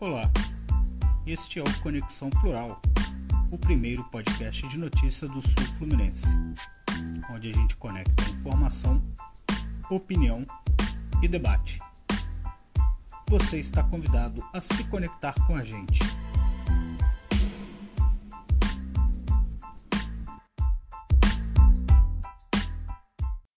Olá, este é o Conexão Plural, o primeiro podcast de notícia do Sul Fluminense, onde a gente conecta informação, opinião e debate. Você está convidado a se conectar com a gente.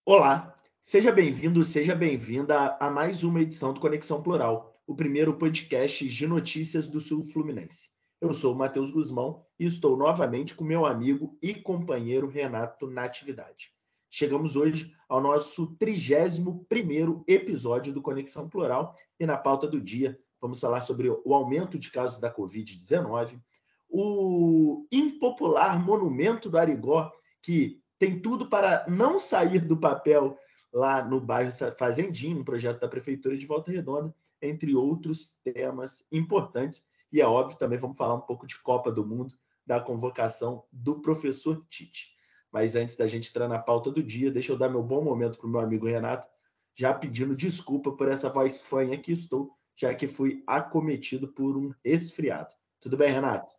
Olá, seja bem-vindo, seja bem-vinda a mais uma edição do Conexão Plural, o primeiro podcast de notícias do Sul Fluminense. Eu sou o Matheus Guzmão e estou novamente com meu amigo e companheiro Renato Natividade. Chegamos hoje ao nosso 31º episódio do Conexão Plural e na pauta do dia vamos falar sobre o aumento de casos da Covid-19, o impopular monumento do Arigó, que tem tudo para não sair do papel lá no bairro Fazendinho, um projeto da Prefeitura de Volta Redonda, entre outros temas importantes. E é óbvio, também vamos falar um pouco de Copa do Mundo, da convocação do professor Tite. Mas antes da gente entrar na pauta do dia, deixa eu dar meu bom momento para o meu amigo Renato, já pedindo desculpa por essa voz fanha que estou, já que fui acometido por um resfriado. Tudo bem, Renato?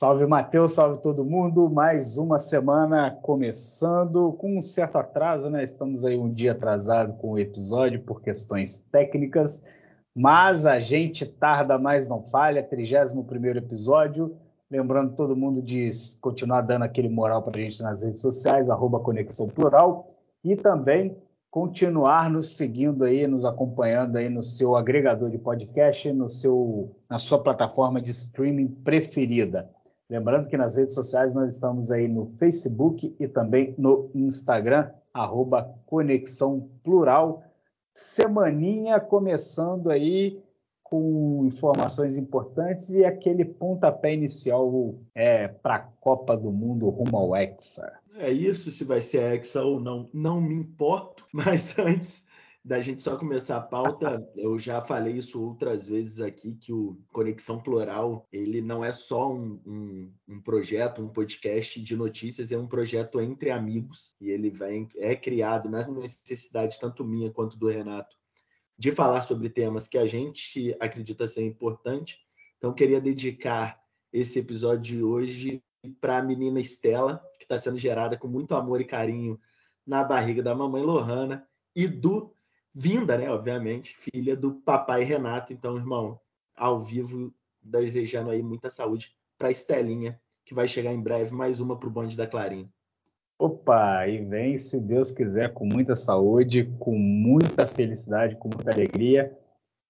Salve Matheus, salve todo mundo. Mais uma semana começando com um certo atraso, né? Estamos aí um dia atrasado com o episódio por questões técnicas, mas a gente tarda, mas não falha. 31 episódio. Lembrando todo mundo de continuar dando aquele moral para a gente nas redes sociais, arroba Conexão Plural, e também continuar nos seguindo aí, nos acompanhando aí no seu agregador de podcast, no seu, na sua plataforma de streaming preferida. Lembrando que nas redes sociais nós estamos aí no Facebook e também no Instagram, arroba Conexão Plural. Semaninha começando aí com informações importantes e aquele pontapé inicial é, para a Copa do Mundo rumo ao Hexa. É isso, se vai ser Hexa ou não, não me importo, mas antes da gente só começar a pauta, eu já falei isso outras vezes aqui, que o Conexão Plural, ele não é só um, um, um, projeto, um podcast de notícias, é um projeto entre amigos, e ele vem, é criado na necessidade tanto minha quanto do Renato de falar sobre temas que a gente acredita ser importante. Então, queria dedicar esse episódio de hoje para a menina Estela, que está sendo gerada com muito amor e carinho na barriga da mamãe Lohana, e do vinda, né, obviamente, filha do papai Renato. Então, irmão, ao vivo, desejando aí muita saúde para Estelinha, que vai chegar em breve, mais uma para o bonde da Clarinha. Opa, e vem, se Deus quiser, com muita saúde, com muita felicidade, com muita alegria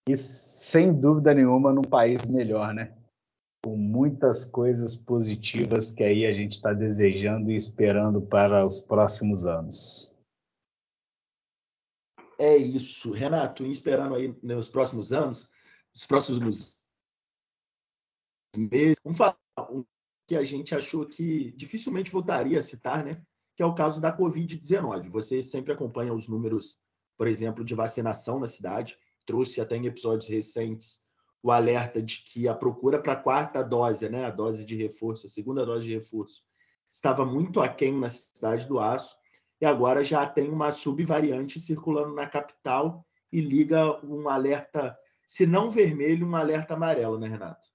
e, sem dúvida nenhuma, num país melhor, né? Com muitas coisas positivas que aí a gente está desejando e esperando para os próximos anos. É isso. Renato, esperando aí nos próximos anos, nos próximos meses, vamos falar um que a gente achou que dificilmente voltaria a citar, né? Que é o caso da Covid-19. Você sempre acompanha os números, por exemplo, de vacinação na cidade. Trouxe até em episódios recentes o alerta de que a procura para a quarta dose, né, a dose de reforço, a segunda dose de reforço, estava muito aquém na cidade do Aço e agora já tem uma subvariante circulando na capital e liga um alerta, se não vermelho, um alerta amarelo, né, Renato?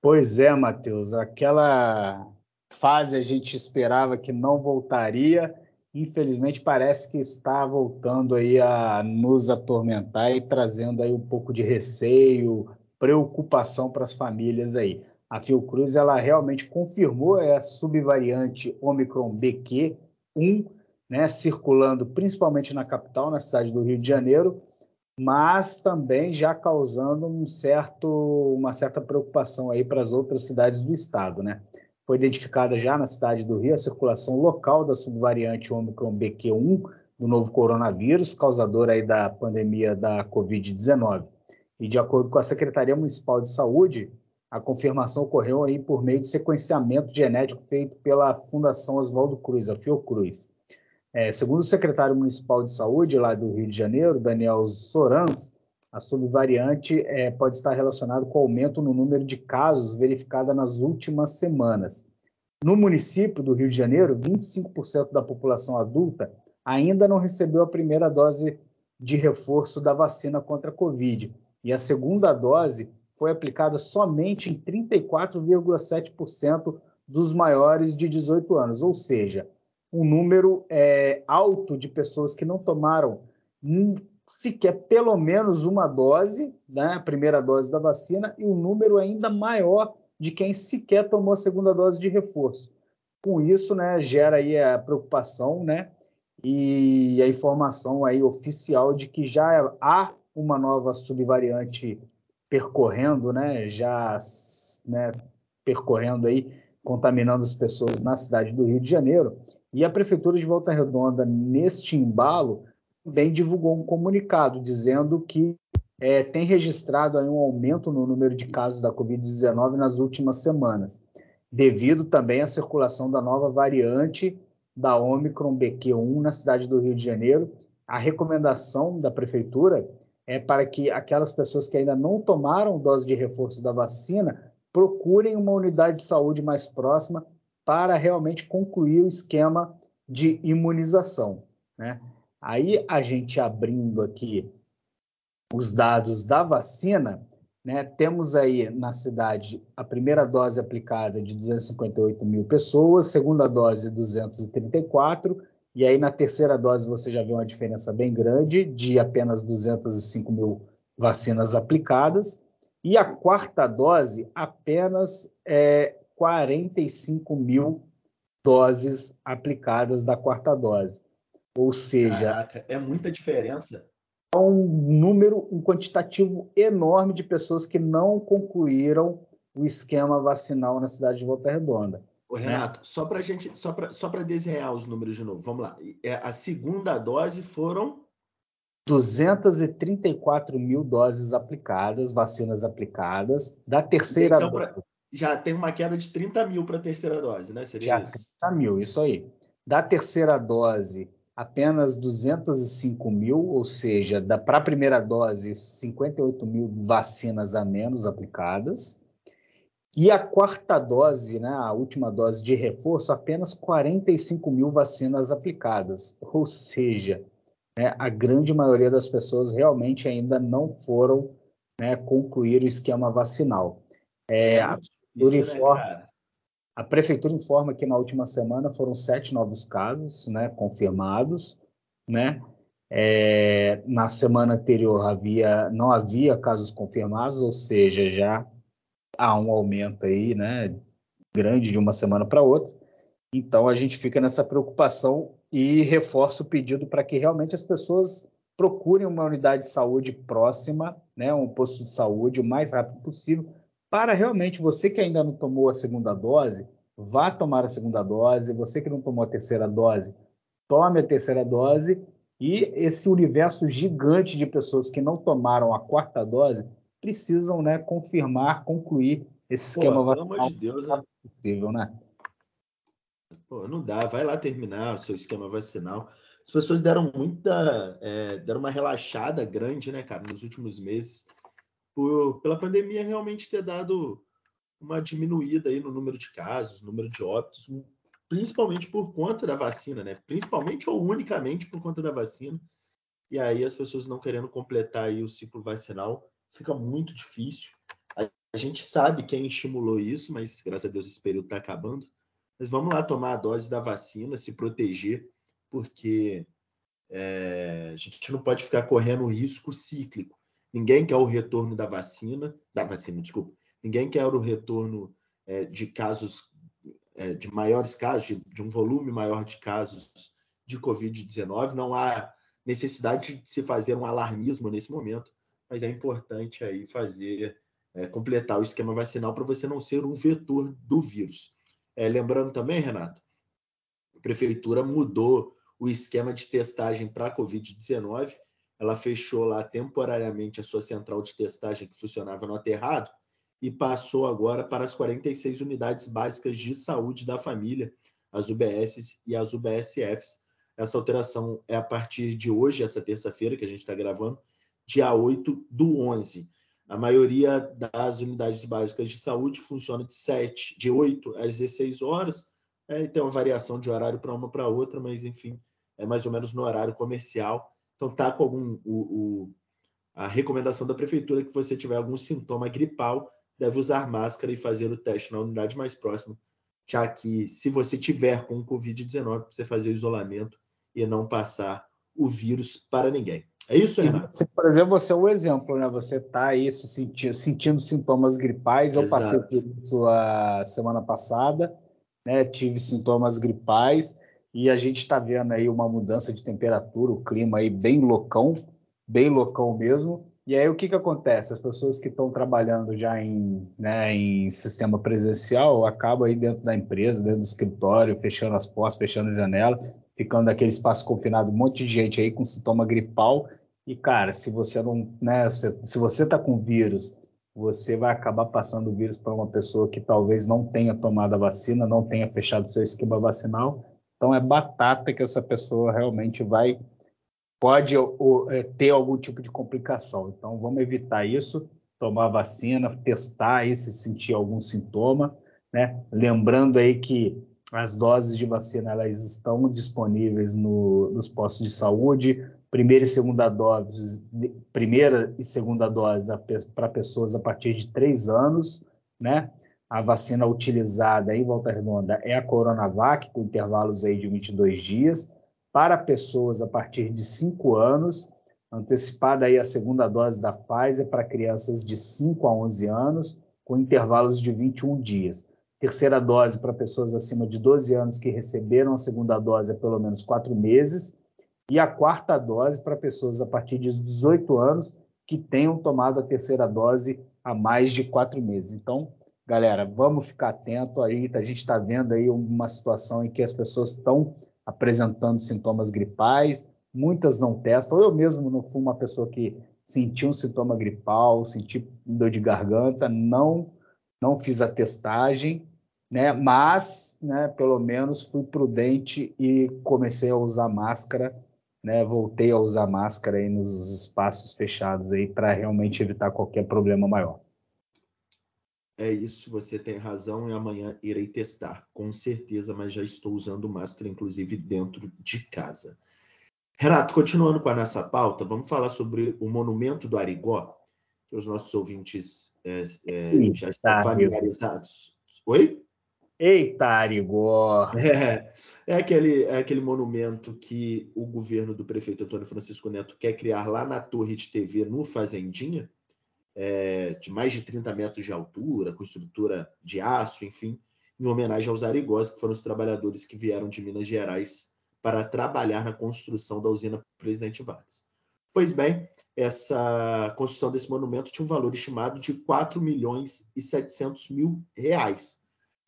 Pois é, Matheus. Aquela fase a gente esperava que não voltaria, infelizmente parece que está voltando aí a nos atormentar e trazendo aí um pouco de receio, preocupação para as famílias aí. A Fiocruz ela realmente confirmou a subvariante Omicron BQ1 né, circulando principalmente na capital, na cidade do Rio de Janeiro, mas também já causando um certo, uma certa preocupação aí para as outras cidades do estado, né? Foi identificada já na cidade do Rio a circulação local da subvariante Omicron BQ1 do novo coronavírus, causador aí da pandemia da Covid-19. E de acordo com a Secretaria Municipal de Saúde, a confirmação ocorreu aí por meio de sequenciamento genético feito pela Fundação Oswaldo Cruz, a Fiocruz. É, segundo o secretário municipal de saúde lá do Rio de Janeiro, Daniel Sorans, a subvariante é, pode estar relacionada com o aumento no número de casos verificada nas últimas semanas. No município do Rio de Janeiro, 25% da população adulta ainda não recebeu a primeira dose de reforço da vacina contra a Covid. E a segunda dose foi aplicada somente em 34,7% dos maiores de 18 anos, ou seja, um número é, alto de pessoas que não tomaram sequer pelo menos uma dose, né, a primeira dose da vacina, e um número ainda maior de quem sequer tomou a segunda dose de reforço. Com isso, né, gera aí a preocupação, né, e a informação aí oficial de que já há uma nova subvariante percorrendo, né, já né, percorrendo aí, contaminando as pessoas na cidade do Rio de Janeiro. E a prefeitura de Volta Redonda, neste embalo, também divulgou um comunicado dizendo que é, tem registrado um aumento no número de casos da Covid-19 nas últimas semanas, devido também à circulação da nova variante da Omicron BQ1 na cidade do Rio de Janeiro. A recomendação da prefeitura é para que aquelas pessoas que ainda não tomaram dose de reforço da vacina procurem uma unidade de saúde mais próxima para realmente concluir o esquema de imunização. Né? Aí a gente abrindo aqui os dados da vacina, né, temos aí na cidade a primeira dose aplicada de 258 mil pessoas, segunda dose 234, e aí na terceira dose você já vê uma diferença bem grande de apenas 205 mil vacinas aplicadas, e a quarta dose apenas é, 45 mil doses aplicadas da quarta dose. Ou seja, Caraca, é muita diferença. É um número, um quantitativo enorme de pessoas que não concluíram o esquema vacinal na cidade de Volta Redonda. Ô? Renato, né? só para gente, só para só para desenhar os números de novo, vamos lá. É, a segunda dose foram 234 mil doses aplicadas, vacinas aplicadas. Da terceira então, dose. Já tem uma queda de 30 mil para a terceira dose, né? Seria já isso? 30 mil, isso aí. Da terceira dose, apenas 205 mil, ou seja, para a primeira dose, 58 mil vacinas a menos aplicadas. E a quarta dose, né, a última dose de reforço, apenas 45 mil vacinas aplicadas. Ou seja, né, a grande maioria das pessoas realmente ainda não foram né, concluir o esquema vacinal. É isso, né, a prefeitura informa que na última semana foram sete novos casos né, confirmados. Né? É, na semana anterior havia, não havia casos confirmados, ou seja, já há um aumento aí, né, grande de uma semana para outra. Então a gente fica nessa preocupação e reforça o pedido para que realmente as pessoas procurem uma unidade de saúde próxima, né, um posto de saúde o mais rápido possível, para realmente você que ainda não tomou a segunda dose, vá tomar a segunda dose. Você que não tomou a terceira dose, tome a terceira dose. E esse universo gigante de pessoas que não tomaram a quarta dose precisam, né, confirmar, concluir esse esquema Pô, vacinal. Pelo amor de Deus, né? Possível, né? Pô, não dá, vai lá terminar o seu esquema vacinal. As pessoas deram muita, é, deram uma relaxada grande, né, cara, nos últimos meses por, pela pandemia realmente ter dado uma diminuída aí no número de casos, número de óbitos, principalmente por conta da vacina, né? Principalmente ou unicamente por conta da vacina. E aí as pessoas não querendo completar aí o ciclo vacinal, fica muito difícil. A gente sabe quem estimulou isso, mas graças a Deus esse período está acabando. Mas vamos lá tomar a dose da vacina, se proteger, porque é, a gente não pode ficar correndo risco cíclico. Ninguém quer o retorno da vacina, da vacina, desculpa. Ninguém quer o retorno é, de casos, é, de maiores casos, de, de, um volume maior de casos de Covid-19. Não há necessidade de se fazer um alarmismo nesse momento, mas é importante aí fazer, é, completar o esquema vacinal para você não ser um vetor do vírus. É, lembrando também, Renato, a prefeitura mudou o esquema de testagem para Covid-19 ela fechou lá temporariamente a sua central de testagem que funcionava no aterrado e passou agora para as 46 unidades básicas de saúde da família, as UBSs e as UBSFs. Essa alteração é a partir de hoje, essa terça-feira que a gente está gravando, dia 8 do 11. A maioria das unidades básicas de saúde funciona de 7, de 8 às 16 horas. É, tem uma variação de horário para uma para outra, mas enfim, é mais ou menos no horário comercial. Então tá com algum o, o, a recomendação da prefeitura é que você tiver algum sintoma gripal, deve usar máscara e fazer o teste na unidade mais próxima, já que se você tiver com o Covid-19, você fazer o isolamento e não passar o vírus para ninguém. É isso, Renato? Você, por exemplo, você é um exemplo, né? Você está aí se sentindo, sentindo, sintomas gripais. Eu Exato. passei por isso a semana passada, né? Tive sintomas gripais e a gente está vendo aí uma mudança de temperatura, o clima aí bem loucão, bem loucão mesmo. E aí o que, que acontece? As pessoas que estão trabalhando já em, né, em sistema presencial acabam aí dentro da empresa, dentro do escritório, fechando as portas, fechando a janela, ficando naquele espaço confinado, um monte de gente aí com sintoma gripal. E, cara, se você não, né, se, se você está com vírus, você vai acabar passando o vírus para uma pessoa que talvez não tenha tomado a vacina, não tenha fechado seu esquema vacinal. Então é batata que essa pessoa realmente vai pode ou, é, ter algum tipo de complicação. Então, vamos evitar isso, tomar vacina, testar aí se sentir algum sintoma, né? Lembrando aí que as doses de vacina elas estão disponíveis no, nos postos de saúde, primeira e segunda dose, primeira e segunda dose para pessoas a partir de três anos, né? A vacina utilizada em Volta Redonda é a Coronavac, com intervalos aí de 22 dias para pessoas a partir de 5 anos, antecipada aí a segunda dose da Pfizer para crianças de 5 a 11 anos, com intervalos de 21 dias. Terceira dose para pessoas acima de 12 anos que receberam a segunda dose há pelo menos 4 meses. E a quarta dose para pessoas a partir de 18 anos que tenham tomado a terceira dose há mais de 4 meses. Então, galera, vamos ficar atento aí. A gente está vendo aí uma situação em que as pessoas estão apresentando sintomas gripais, muitas não testam. Eu mesmo não fui uma pessoa que senti um sintoma gripal, senti dor de garganta, não não fiz a testagem, né? Mas, né, pelo menos fui prudente e comecei a usar máscara, né? Voltei a usar máscara aí nos espaços fechados aí para realmente evitar qualquer problema maior. É isso, você tem razão e amanhã irei testar, com certeza, mas já estou usando máscara, inclusive dentro de casa. Renato, continuando com a nossa pauta, vamos falar sobre o monumento do Arigó, que os nossos ouvintes é, é, já estão familiarizados. Oi? Eita, Arigó! É, é, aquele, é aquele monumento que o governo do prefeito Antônio Francisco Neto quer criar lá na torre de TV no Fazendinha, é, de mais de 30 metros de altura, com estrutura de aço, enfim, em homenagem aos arigós, que foram os trabalhadores que vieram de Minas Gerais para trabalhar na construção da usina Presidente Vargas. Pois bem, essa construção desse monumento tinha um valor estimado de 4 milhões e 700 mil reais.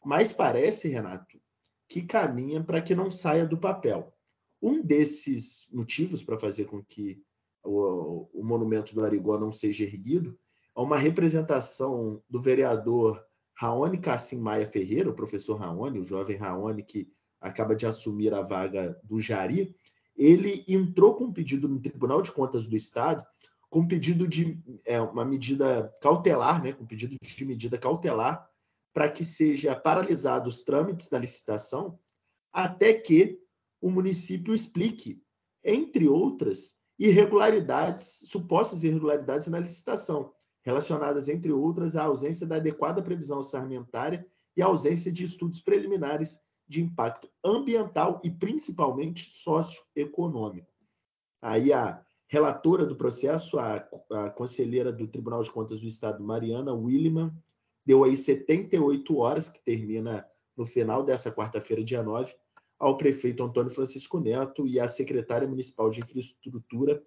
Mas parece, Renato, que caminha para que não saia do papel. Um desses motivos para fazer com que o, o monumento do Arigó não seja erguido a uma representação do vereador Raoni Cassim Maia Ferreira, o professor Raoni, o jovem Raoni que acaba de assumir a vaga do Jari, ele entrou com um pedido no Tribunal de Contas do Estado, com pedido de é, uma medida cautelar, né, com pedido de medida cautelar, para que seja paralisado os trâmites da licitação, até que o município explique, entre outras, irregularidades, supostas irregularidades na licitação relacionadas, entre outras, à ausência da adequada previsão orçamentária e à ausência de estudos preliminares de impacto ambiental e principalmente socioeconômico. Aí a relatora do processo, a, a conselheira do Tribunal de Contas do Estado, Mariana Williman, deu aí 78 horas, que termina no final dessa quarta-feira, dia 9, ao prefeito Antônio Francisco Neto e à secretária municipal de infraestrutura,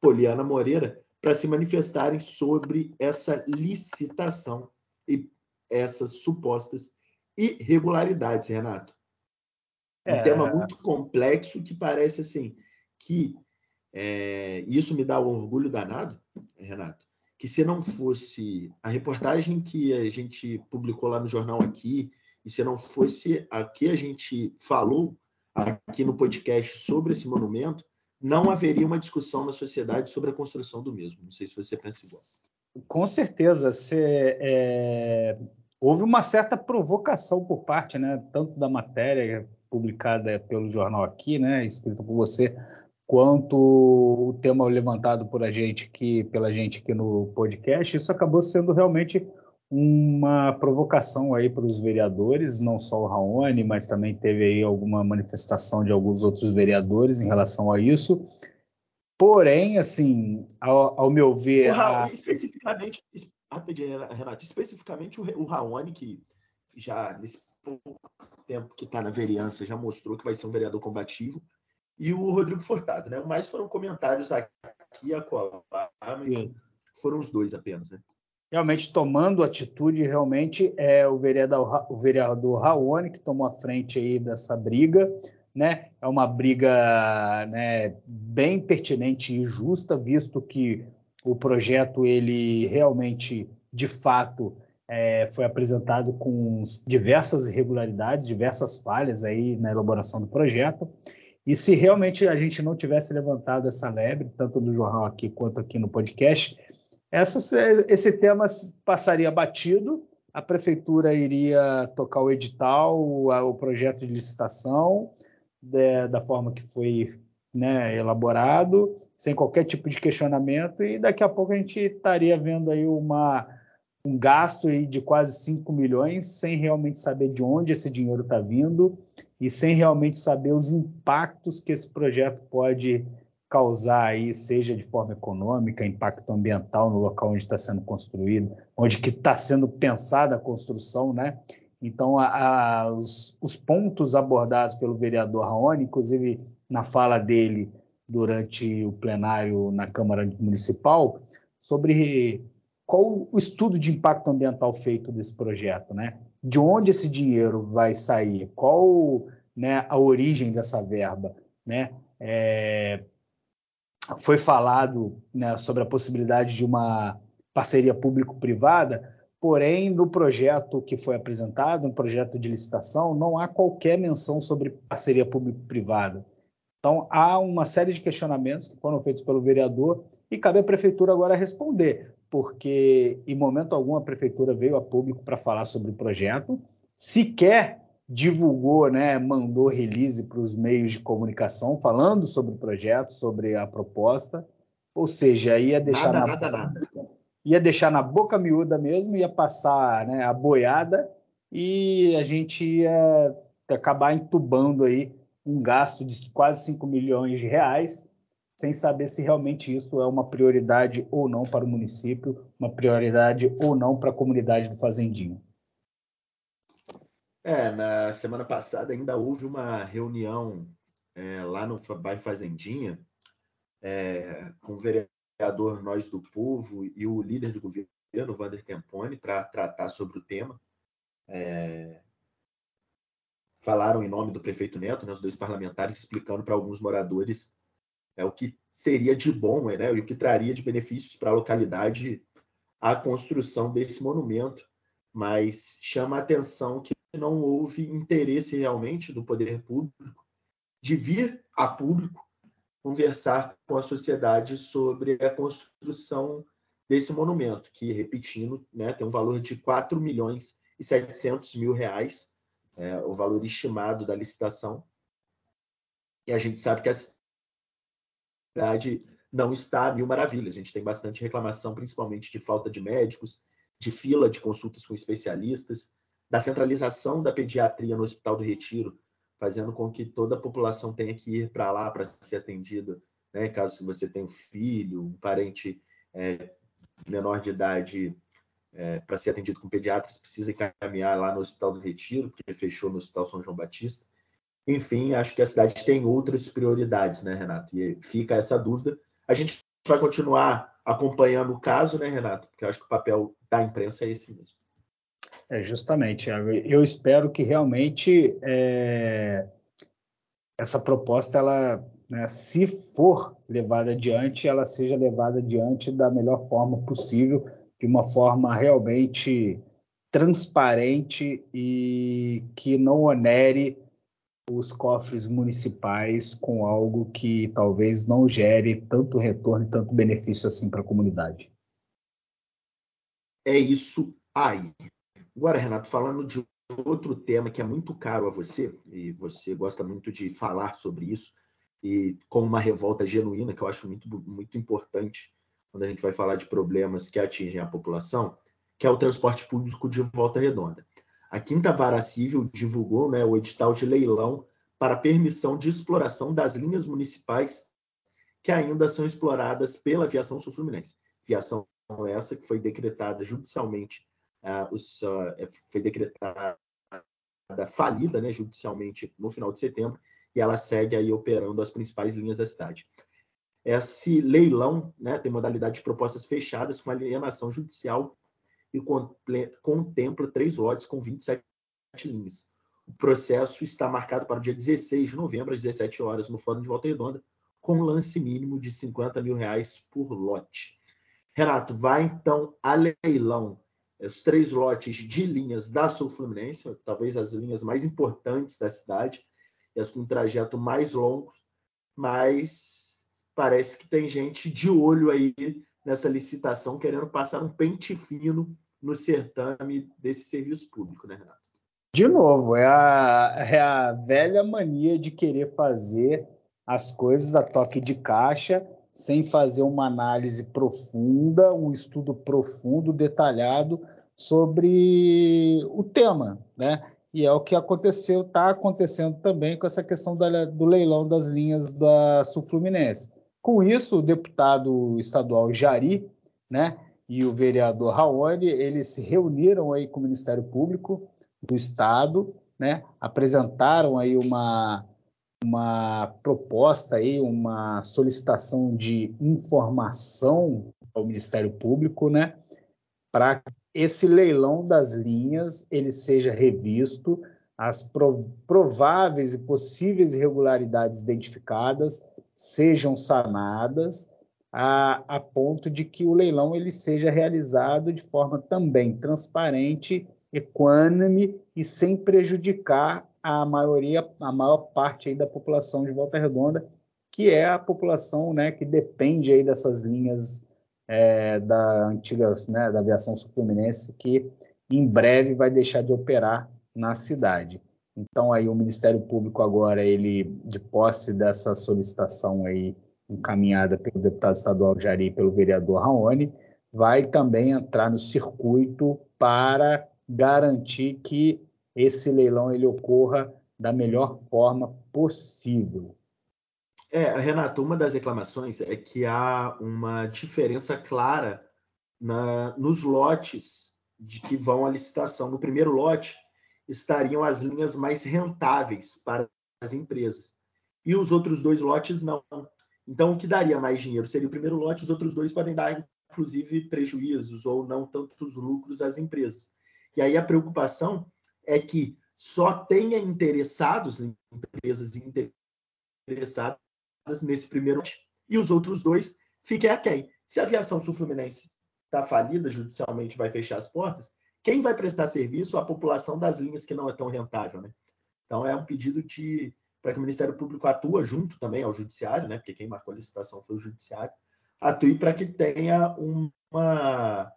Poliana Moreira, para se manifestarem sobre essa licitação e essas supostas irregularidades, Renato. Um é... tema muito complexo que parece assim que é, isso me dá um orgulho danado, Renato, que se não fosse a reportagem que a gente publicou lá no jornal aqui e se não fosse a que a gente falou aqui no podcast sobre esse monumento, não haveria uma discussão na sociedade sobre a construção do mesmo. Não sei se você pensa igual. Com certeza. É... Houve uma certa provocação por parte, né, tanto da matéria publicada pelo jornal aqui, né, escrita por você, quanto o tema levantado por a gente aqui, pela gente aqui no podcast, isso acabou sendo realmente uma provocação aí para os vereadores, não só o Raoni, mas também teve aí alguma manifestação de alguns outros vereadores em relação a isso. Porém, assim, ao, ao meu ver. O Raoni, a... especificamente, Renato, especificamente o, o Raoni, que já nesse pouco tempo que está na vereança já mostrou que vai ser um vereador combativo, e o Rodrigo Furtado, né? Mais foram comentários aqui e acolá, mas Sim. foram os dois apenas, né? Realmente tomando atitude, realmente é o vereador, o vereador Raoni que tomou a frente aí dessa briga, né? É uma briga né, bem pertinente e justa, visto que o projeto ele realmente, de fato, é, foi apresentado com diversas irregularidades, diversas falhas aí na elaboração do projeto. E se realmente a gente não tivesse levantado essa lebre, tanto no jornal aqui quanto aqui no podcast, essa, esse tema passaria batido, a prefeitura iria tocar o edital, o, projeto de licitação, de, da forma que foi né, elaborado, sem qualquer tipo de questionamento, e daqui a pouco a gente estaria vendo aí uma, um gasto aí de quase 5 milhões, sem realmente saber de onde esse dinheiro está vindo e sem realmente saber os impactos que esse projeto pode causar aí, seja de forma econômica, impacto ambiental no local onde está sendo construído, onde que está sendo pensada a construção, né? Então, a, a, os, os, pontos abordados pelo vereador Raoni, inclusive na fala dele durante o plenário na Câmara Municipal, sobre qual o estudo de impacto ambiental feito desse projeto, né? De onde esse dinheiro vai sair? Qual né, a origem dessa verba, né? É, foi falado né, sobre a possibilidade de uma parceria público-privada, porém, no projeto que foi apresentado, no projeto de licitação, não há qualquer menção sobre parceria público-privada. Então, há uma série de questionamentos que foram feitos pelo vereador e cabe à prefeitura agora responder, porque em momento algum a prefeitura veio a público para falar sobre o projeto, sequer divulgou, né, mandou release para os meios de comunicação falando sobre o projeto, sobre a proposta, ou seja, ia deixar nada, na nada, nada. ia deixar na boca miúda mesmo, ia passar né, a boiada e a gente ia acabar entubando aí um gasto de quase 5 milhões de reais, sem saber se realmente isso é uma prioridade ou não para o município, uma prioridade ou não para a comunidade do Fazendinho. É, na semana passada ainda houve uma reunião é, lá no bairro Fazendinha é, com o vereador Nós do Povo e o líder de governo, Vander Tempone, para tratar sobre o tema. É, falaram em nome do prefeito Neto, né, os dois parlamentares, explicando para alguns moradores é, o que seria de bom né, e o que traria de benefícios para a localidade a construção desse monumento. Mas chama a atenção que não houve interesse realmente do poder público de vir a público conversar com a sociedade sobre a construção desse monumento, que, repetindo, né, tem um valor de 4 milhões e 700 mil reais, é, o valor estimado da licitação. E a gente sabe que a cidade não está a mil maravilhas. A gente tem bastante reclamação, principalmente de falta de médicos, de fila de consultas com especialistas, da centralização da pediatria no Hospital do Retiro, fazendo com que toda a população tenha que ir para lá para ser atendida, né? caso você tenha um filho, um parente é, menor de idade é, para ser atendido com pediatras, precisa encaminhar lá no Hospital do Retiro, porque fechou no Hospital São João Batista. Enfim, acho que a cidade tem outras prioridades, né, Renato? E fica essa dúvida. A gente vai continuar acompanhando o caso, né, Renato? Porque acho que o papel da imprensa é esse mesmo. É, justamente. Eu espero que realmente é, essa proposta, ela, né, se for levada adiante, ela seja levada adiante da melhor forma possível, de uma forma realmente transparente e que não onere os cofres municipais com algo que talvez não gere tanto retorno e tanto benefício assim para a comunidade. É isso aí. Agora, Renato, falando de outro tema que é muito caro a você, e você gosta muito de falar sobre isso, e com uma revolta genuína, que eu acho muito, muito importante quando a gente vai falar de problemas que atingem a população, que é o transporte público de Volta Redonda. A Quinta Vara Civil divulgou né, o edital de leilão para permissão de exploração das linhas municipais que ainda são exploradas pela aviação sul-fluminense. Viação essa que foi decretada judicialmente, os, uh, foi decretada falida né, judicialmente no final de setembro, e ela segue aí operando as principais linhas da cidade. Esse leilão né, tem modalidade de propostas fechadas com alienação judicial e contempla três lotes com 27 linhas. O processo está marcado para o dia 16 de novembro, às 17 horas, no Fórum de Volta Redonda, com lance mínimo de 50 mil reais por lote. Renato, vai então a leilão os três lotes de linhas da Sul Fluminense, talvez as linhas mais importantes da cidade, e as com trajeto mais longo, mas parece que tem gente de olho aí nessa licitação querendo passar um pente fino no certame desse serviço público, né, Renato? De novo, é a, é a velha mania de querer fazer as coisas a toque de caixa, sem fazer uma análise profunda, um estudo profundo, detalhado sobre o tema, né? E é o que aconteceu, está acontecendo também com essa questão da, do leilão das linhas da Sul Fluminense. Com isso, o deputado estadual Jari, né, e o vereador Raoni, eles se reuniram aí com o Ministério Público do Estado, né, apresentaram aí uma, uma proposta aí, uma solicitação de informação ao Ministério Público, né, para esse leilão das linhas ele seja revisto, as prováveis e possíveis irregularidades identificadas sejam sanadas a, a, ponto de que o leilão ele seja realizado de forma também transparente, equânime e sem prejudicar a maioria, a maior parte aí da população de Volta Redonda, que é a população né, que depende aí dessas linhas é, da antiga né, da aviação sul-fluminense, que em breve vai deixar de operar na cidade. Então aí o Ministério Público agora ele de posse dessa solicitação aí encaminhada pelo deputado estadual Jari e pelo vereador Raoni, vai também entrar no circuito para garantir que esse leilão ele ocorra da melhor forma possível. É, Renato, uma das reclamações é que há uma diferença clara na, nos lotes de que vão à licitação. No primeiro lote estariam as linhas mais rentáveis para as empresas e os outros dois lotes não. Então, o que daria mais dinheiro seria o primeiro lote, os outros dois podem dar, inclusive, prejuízos ou não tantos lucros às empresas. E aí a preocupação é que só tenha interessados, empresas interessadas nesse primeiro e os outros dois fiquem a quem? Se a aviação sul-fluminense está falida judicialmente, vai fechar as portas, quem vai prestar serviço? A população das linhas que não é tão rentável, né? Então é um pedido de para que o Ministério Público atue junto também ao Judiciário, né? Porque quem marcou a licitação foi o Judiciário, atue para que tenha uma,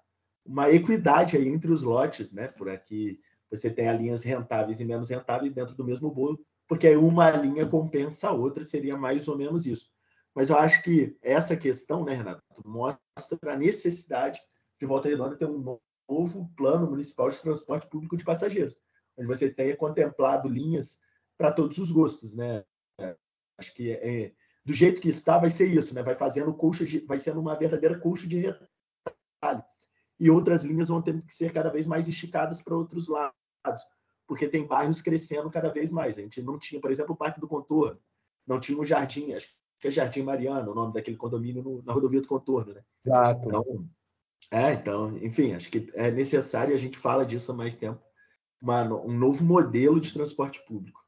uma equidade aí entre os lotes, né? Para que você tenha linhas rentáveis e menos rentáveis dentro do mesmo bolo, porque aí uma linha compensa a outra, seria mais ou menos isso. Mas eu acho que essa questão, né, Renato, mostra a necessidade de Volta Redonda ter um novo plano municipal de transporte público de passageiros, onde você tenha contemplado linhas para todos os gostos, né? Acho que é, do jeito que está vai ser isso, né? Vai fazendo colcha de, vai sendo uma verdadeira colcha de retalho. E outras linhas vão ter que ser cada vez mais esticadas para outros lados porque tem bairros crescendo cada vez mais. A gente não tinha, por exemplo, o Parque do Contorno, não tinha um jardim, acho que é Jardim Mariano, o nome daquele condomínio no, na rodovia do Contorno, né? Exato. Então, é, então, enfim, acho que é necessário, a gente fala disso há mais tempo, uma, um novo modelo de transporte público.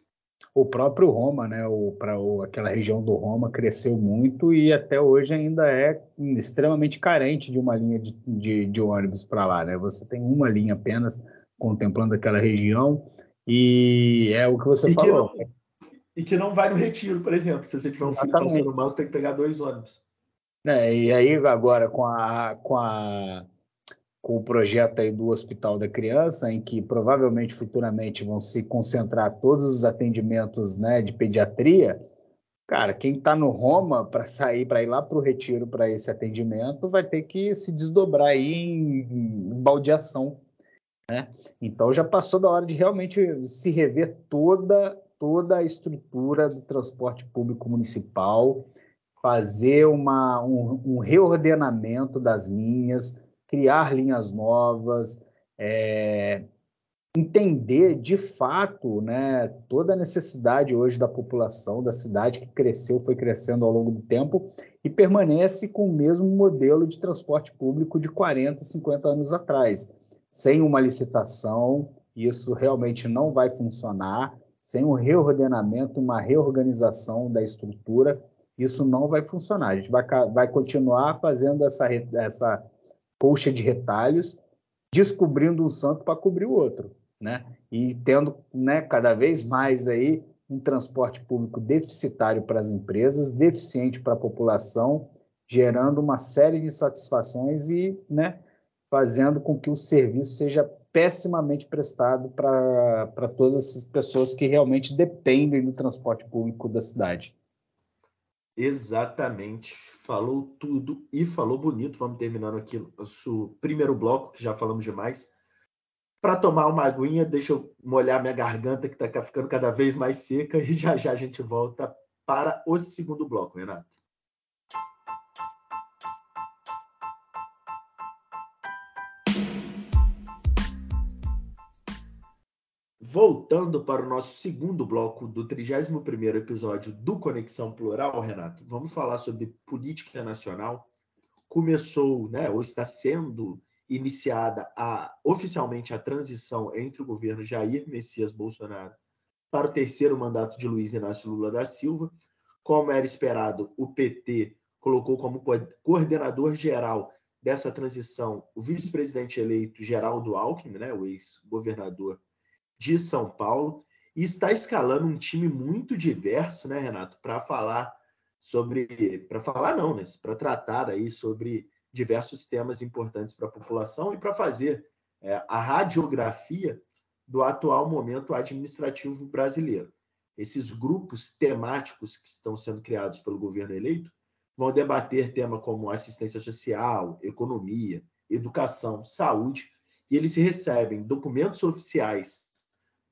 O próprio Roma, né, para aquela região do Roma cresceu muito e até hoje ainda é extremamente carente de uma linha de, de, de ônibus para lá, né? Você tem uma linha apenas contemplando aquela região. E é o que você e falou. Que não, e que não vai no retiro, por exemplo. Se você tiver um Exatamente. filho passando mal, você tem que pegar dois ônibus. É, e aí agora com a, com a com o projeto aí do Hospital da Criança, em que provavelmente futuramente vão se concentrar todos os atendimentos né, de pediatria, Cara, quem está no Roma para sair, para ir lá para o retiro para esse atendimento, vai ter que se desdobrar aí em, em baldeação. Né? Então já passou da hora de realmente se rever toda, toda a estrutura do transporte público municipal, fazer uma, um, um reordenamento das linhas, criar linhas novas, é, entender de fato né, toda a necessidade hoje da população da cidade que cresceu, foi crescendo ao longo do tempo e permanece com o mesmo modelo de transporte público de 40, 50 anos atrás. Sem uma licitação, isso realmente não vai funcionar. Sem um reordenamento, uma reorganização da estrutura, isso não vai funcionar. A gente vai, vai continuar fazendo essa, essa colcha de retalhos, descobrindo um santo para cobrir o outro né? E tendo, né, cada vez mais aí um transporte público deficitário para as empresas, deficiente para a população, gerando uma série de satisfações e, né, fazendo com que o serviço seja pessimamente prestado para todas essas pessoas que realmente dependem do transporte público da cidade. Exatamente, falou tudo e falou bonito. Vamos terminando aqui nosso primeiro bloco, que já falamos demais para tomar uma aguinha, deixa eu molhar minha garganta que está ficando cada vez mais seca e já já a gente volta para o segundo bloco, Renato. Voltando para o nosso segundo bloco do 31º episódio do Conexão Plural, Renato, vamos falar sobre política nacional. Começou, né, ou está sendo iniciada a, oficialmente a transição entre o governo Jair Messias Bolsonaro para o terceiro mandato de Luiz Inácio Lula da Silva. Como era esperado, o PT colocou como coordenador geral dessa transição o vice-presidente eleito Geraldo Alckmin, né, o ex-governador de São Paulo, e está escalando um time muito diverso, né, Renato, para falar sobre, para falar não, né, para tratar aí sobre diversos temas importantes para a população e para fazer é, a radiografia do atual momento administrativo brasileiro. Esses grupos temáticos que estão sendo criados pelo governo eleito vão debater temas como assistência social, economia, educação, saúde, e eles recebem documentos oficiais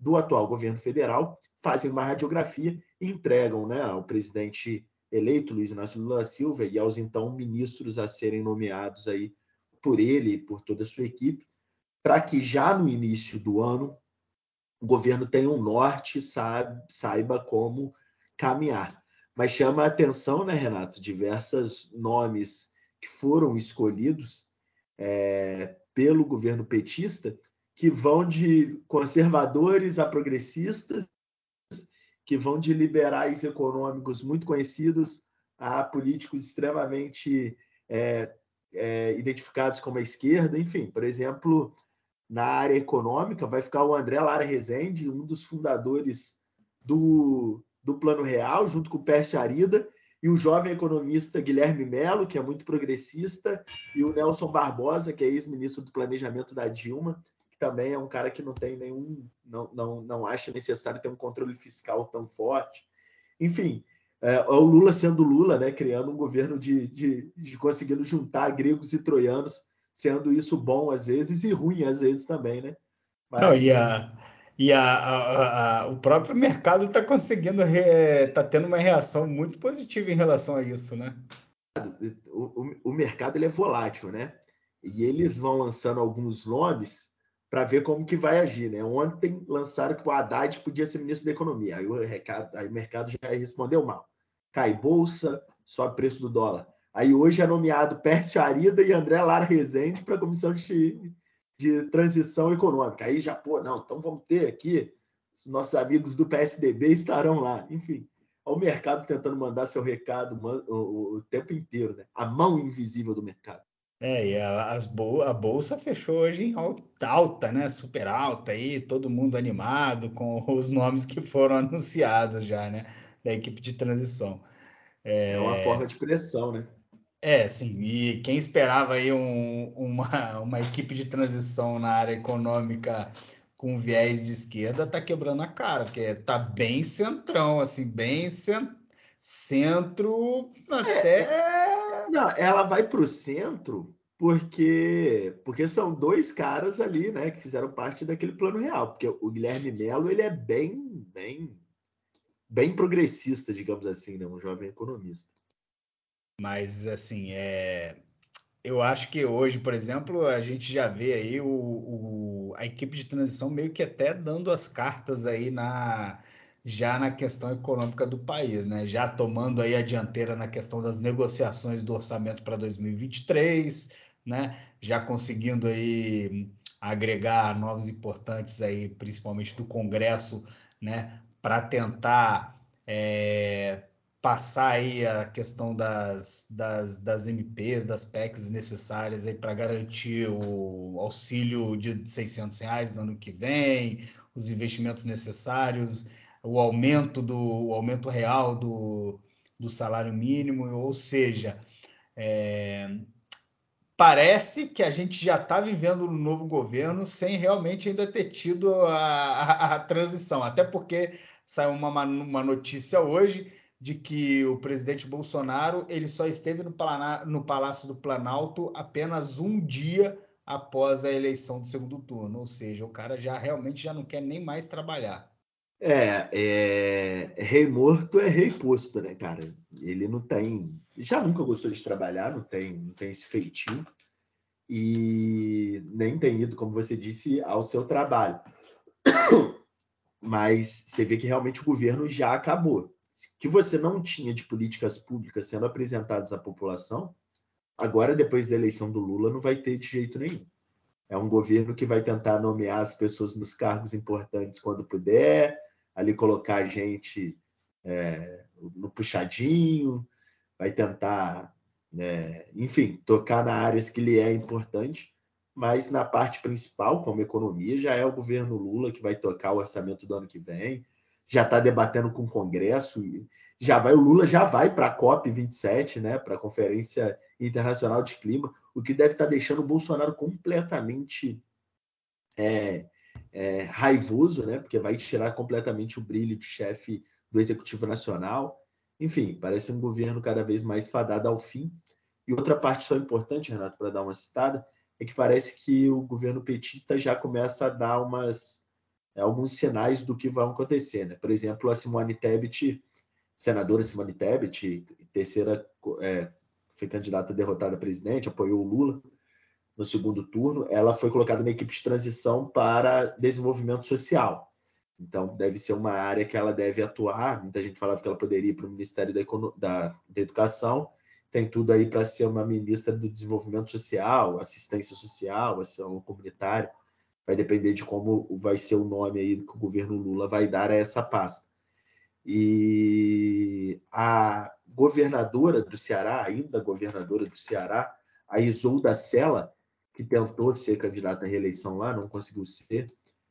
do atual governo federal, fazem uma radiografia e entregam né, ao presidente eleito Luiz Inácio Lula da Silva e aos então ministros a serem nomeados aí por ele e por toda a sua equipe, para que já no início do ano o governo tenha um norte, sabe, saiba como caminhar. Mas chama a atenção, né, Renato, diversos nomes que foram escolhidos é, pelo governo petista, que vão de conservadores a progressistas que vão de liberais econômicos muito conhecidos a políticos extremamente é, é, identificados como a esquerda. Enfim, por exemplo, na área econômica vai ficar o André Lara Rezende, um dos fundadores do, do Plano Real, junto com o Pércio Arida, e o jovem economista Guilherme Melo, que é muito progressista, e o Nelson Barbosa, que é ex-ministro do Planejamento da Dilma, também é um cara que não tem nenhum, não, não, não acha necessário ter um controle fiscal tão forte. Enfim, é, o Lula sendo Lula, né, criando um governo de, de, de conseguindo juntar gregos e troianos, sendo isso bom às vezes e ruim às vezes também, né? Mas... Não, e a, e a, a, a, o próprio mercado está conseguindo, está tendo uma reação muito positiva em relação a isso, né? O, o, o mercado ele é volátil, né? E eles vão lançando alguns nomes para ver como que vai agir. Né? Ontem lançaram que o Haddad podia ser ministro da Economia. Aí o, recado, aí o mercado já respondeu mal. Cai bolsa, sobe preço do dólar. Aí hoje é nomeado Pércio Arida e André Lara Rezende para a Comissão de, de Transição Econômica. Aí já, pô, não, então vamos ter aqui, os nossos amigos do PSDB estarão lá. Enfim, o mercado tentando mandar seu recado o, o tempo inteiro, né? A mão invisível do mercado. É, e a, bol a bolsa fechou hoje em alta, né? Super alta aí, todo mundo animado com os nomes que foram anunciados já, né? Da equipe de transição. É, é uma forma de pressão, né? É, sim. E quem esperava aí um, uma, uma equipe de transição na área econômica com viés de esquerda tá quebrando a cara, porque tá bem centrão, assim, bem cent centro até. É, não, ela vai para o centro porque porque são dois caras ali, né, que fizeram parte daquele plano real. Porque o Guilherme Melo ele é bem bem bem progressista, digamos assim, né, um jovem economista. Mas assim é eu acho que hoje, por exemplo, a gente já vê aí o, o, a equipe de transição meio que até dando as cartas aí na já na questão econômica do país, né? Já tomando aí a dianteira na questão das negociações do orçamento para 2023, né? Já conseguindo aí agregar novos importantes aí, principalmente do Congresso, né? Para tentar é, passar aí a questão das, das, das MPs, das PECs necessárias aí para garantir o auxílio de 600 reais no ano que vem, os investimentos necessários, o aumento do o aumento real do, do salário mínimo, ou seja, é, parece que a gente já está vivendo no novo governo sem realmente ainda ter tido a, a, a transição, até porque saiu uma, uma notícia hoje de que o presidente Bolsonaro ele só esteve no, no Palácio do Planalto apenas um dia após a eleição do segundo turno, ou seja, o cara já realmente já não quer nem mais trabalhar. É, é, rei morto é rei posto, né, cara? Ele não tem, já nunca gostou de trabalhar, não tem, não tem esse feitio e nem tem ido, como você disse, ao seu trabalho. Mas você vê que realmente o governo já acabou que você não tinha de políticas públicas sendo apresentadas à população, agora, depois da eleição do Lula, não vai ter de jeito nenhum. É um governo que vai tentar nomear as pessoas nos cargos importantes quando puder, ali colocar a gente é, no puxadinho, vai tentar, é, enfim, tocar na áreas que lhe é importante, mas na parte principal, como economia, já é o governo Lula que vai tocar o orçamento do ano que vem, já está debatendo com o Congresso já vai o Lula já vai para a COP 27, né, para a Conferência Internacional de Clima, o que deve estar tá deixando o Bolsonaro completamente é, é, raivoso, né, porque vai tirar completamente o brilho de chefe do Executivo Nacional. Enfim, parece um governo cada vez mais fadado ao fim. E outra parte só importante, Renato, para dar uma citada, é que parece que o governo petista já começa a dar umas é, alguns sinais do que vai acontecer. Né? Por exemplo, a Simone Tebet, senadora Simone Tebet, terceira, é, foi candidata derrotada a presidente, apoiou o Lula no segundo turno, ela foi colocada na equipe de transição para desenvolvimento social. Então, deve ser uma área que ela deve atuar. Muita gente falava que ela poderia ir para o Ministério da, da, da Educação. Tem tudo aí para ser uma ministra do Desenvolvimento Social, Assistência Social, Ação Comunitária vai depender de como vai ser o nome aí que o governo Lula vai dar a essa pasta. E a governadora do Ceará, ainda governadora do Ceará, a Isolda Sela, que tentou ser candidata à reeleição lá, não conseguiu ser,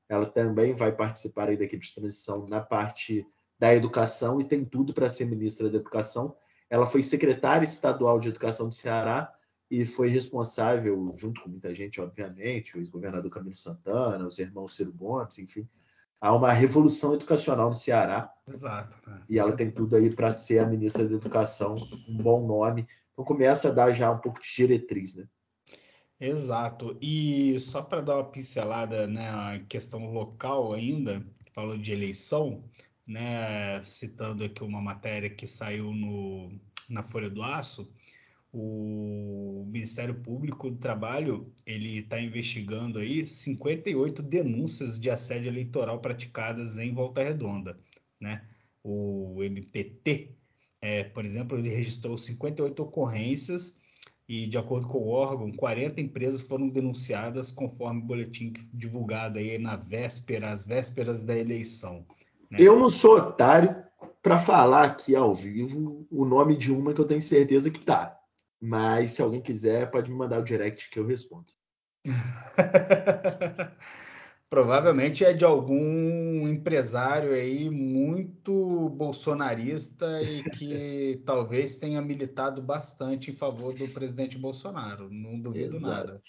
ela também vai participar aí da equipe de transição na parte da educação e tem tudo para ser ministra da educação. Ela foi secretária estadual de educação do Ceará e foi responsável, junto com muita gente, obviamente, o ex-governador Camilo Santana, os irmãos Ciro Gomes, enfim, há uma revolução educacional no Ceará. Exato. Né? E ela tem tudo aí para ser a ministra da Educação, um bom nome. Então começa a dar já um pouco de diretriz, né? Exato. E só para dar uma pincelada na né, questão local ainda, falou de eleição, né, citando aqui uma matéria que saiu no, na Folha do Aço, o Ministério Público do Trabalho ele está investigando aí 58 denúncias de assédio eleitoral praticadas em Volta Redonda, né? O MPT, é, por exemplo, ele registrou 58 ocorrências e, de acordo com o órgão, 40 empresas foram denunciadas conforme o boletim divulgado aí na véspera, às vésperas da eleição. Né? Eu não sou otário para falar aqui ao vivo o nome de uma que eu tenho certeza que tá. Mas se alguém quiser, pode me mandar o direct que eu respondo. Provavelmente é de algum empresário aí muito bolsonarista e que talvez tenha militado bastante em favor do presidente Bolsonaro. Não duvido Exato. nada.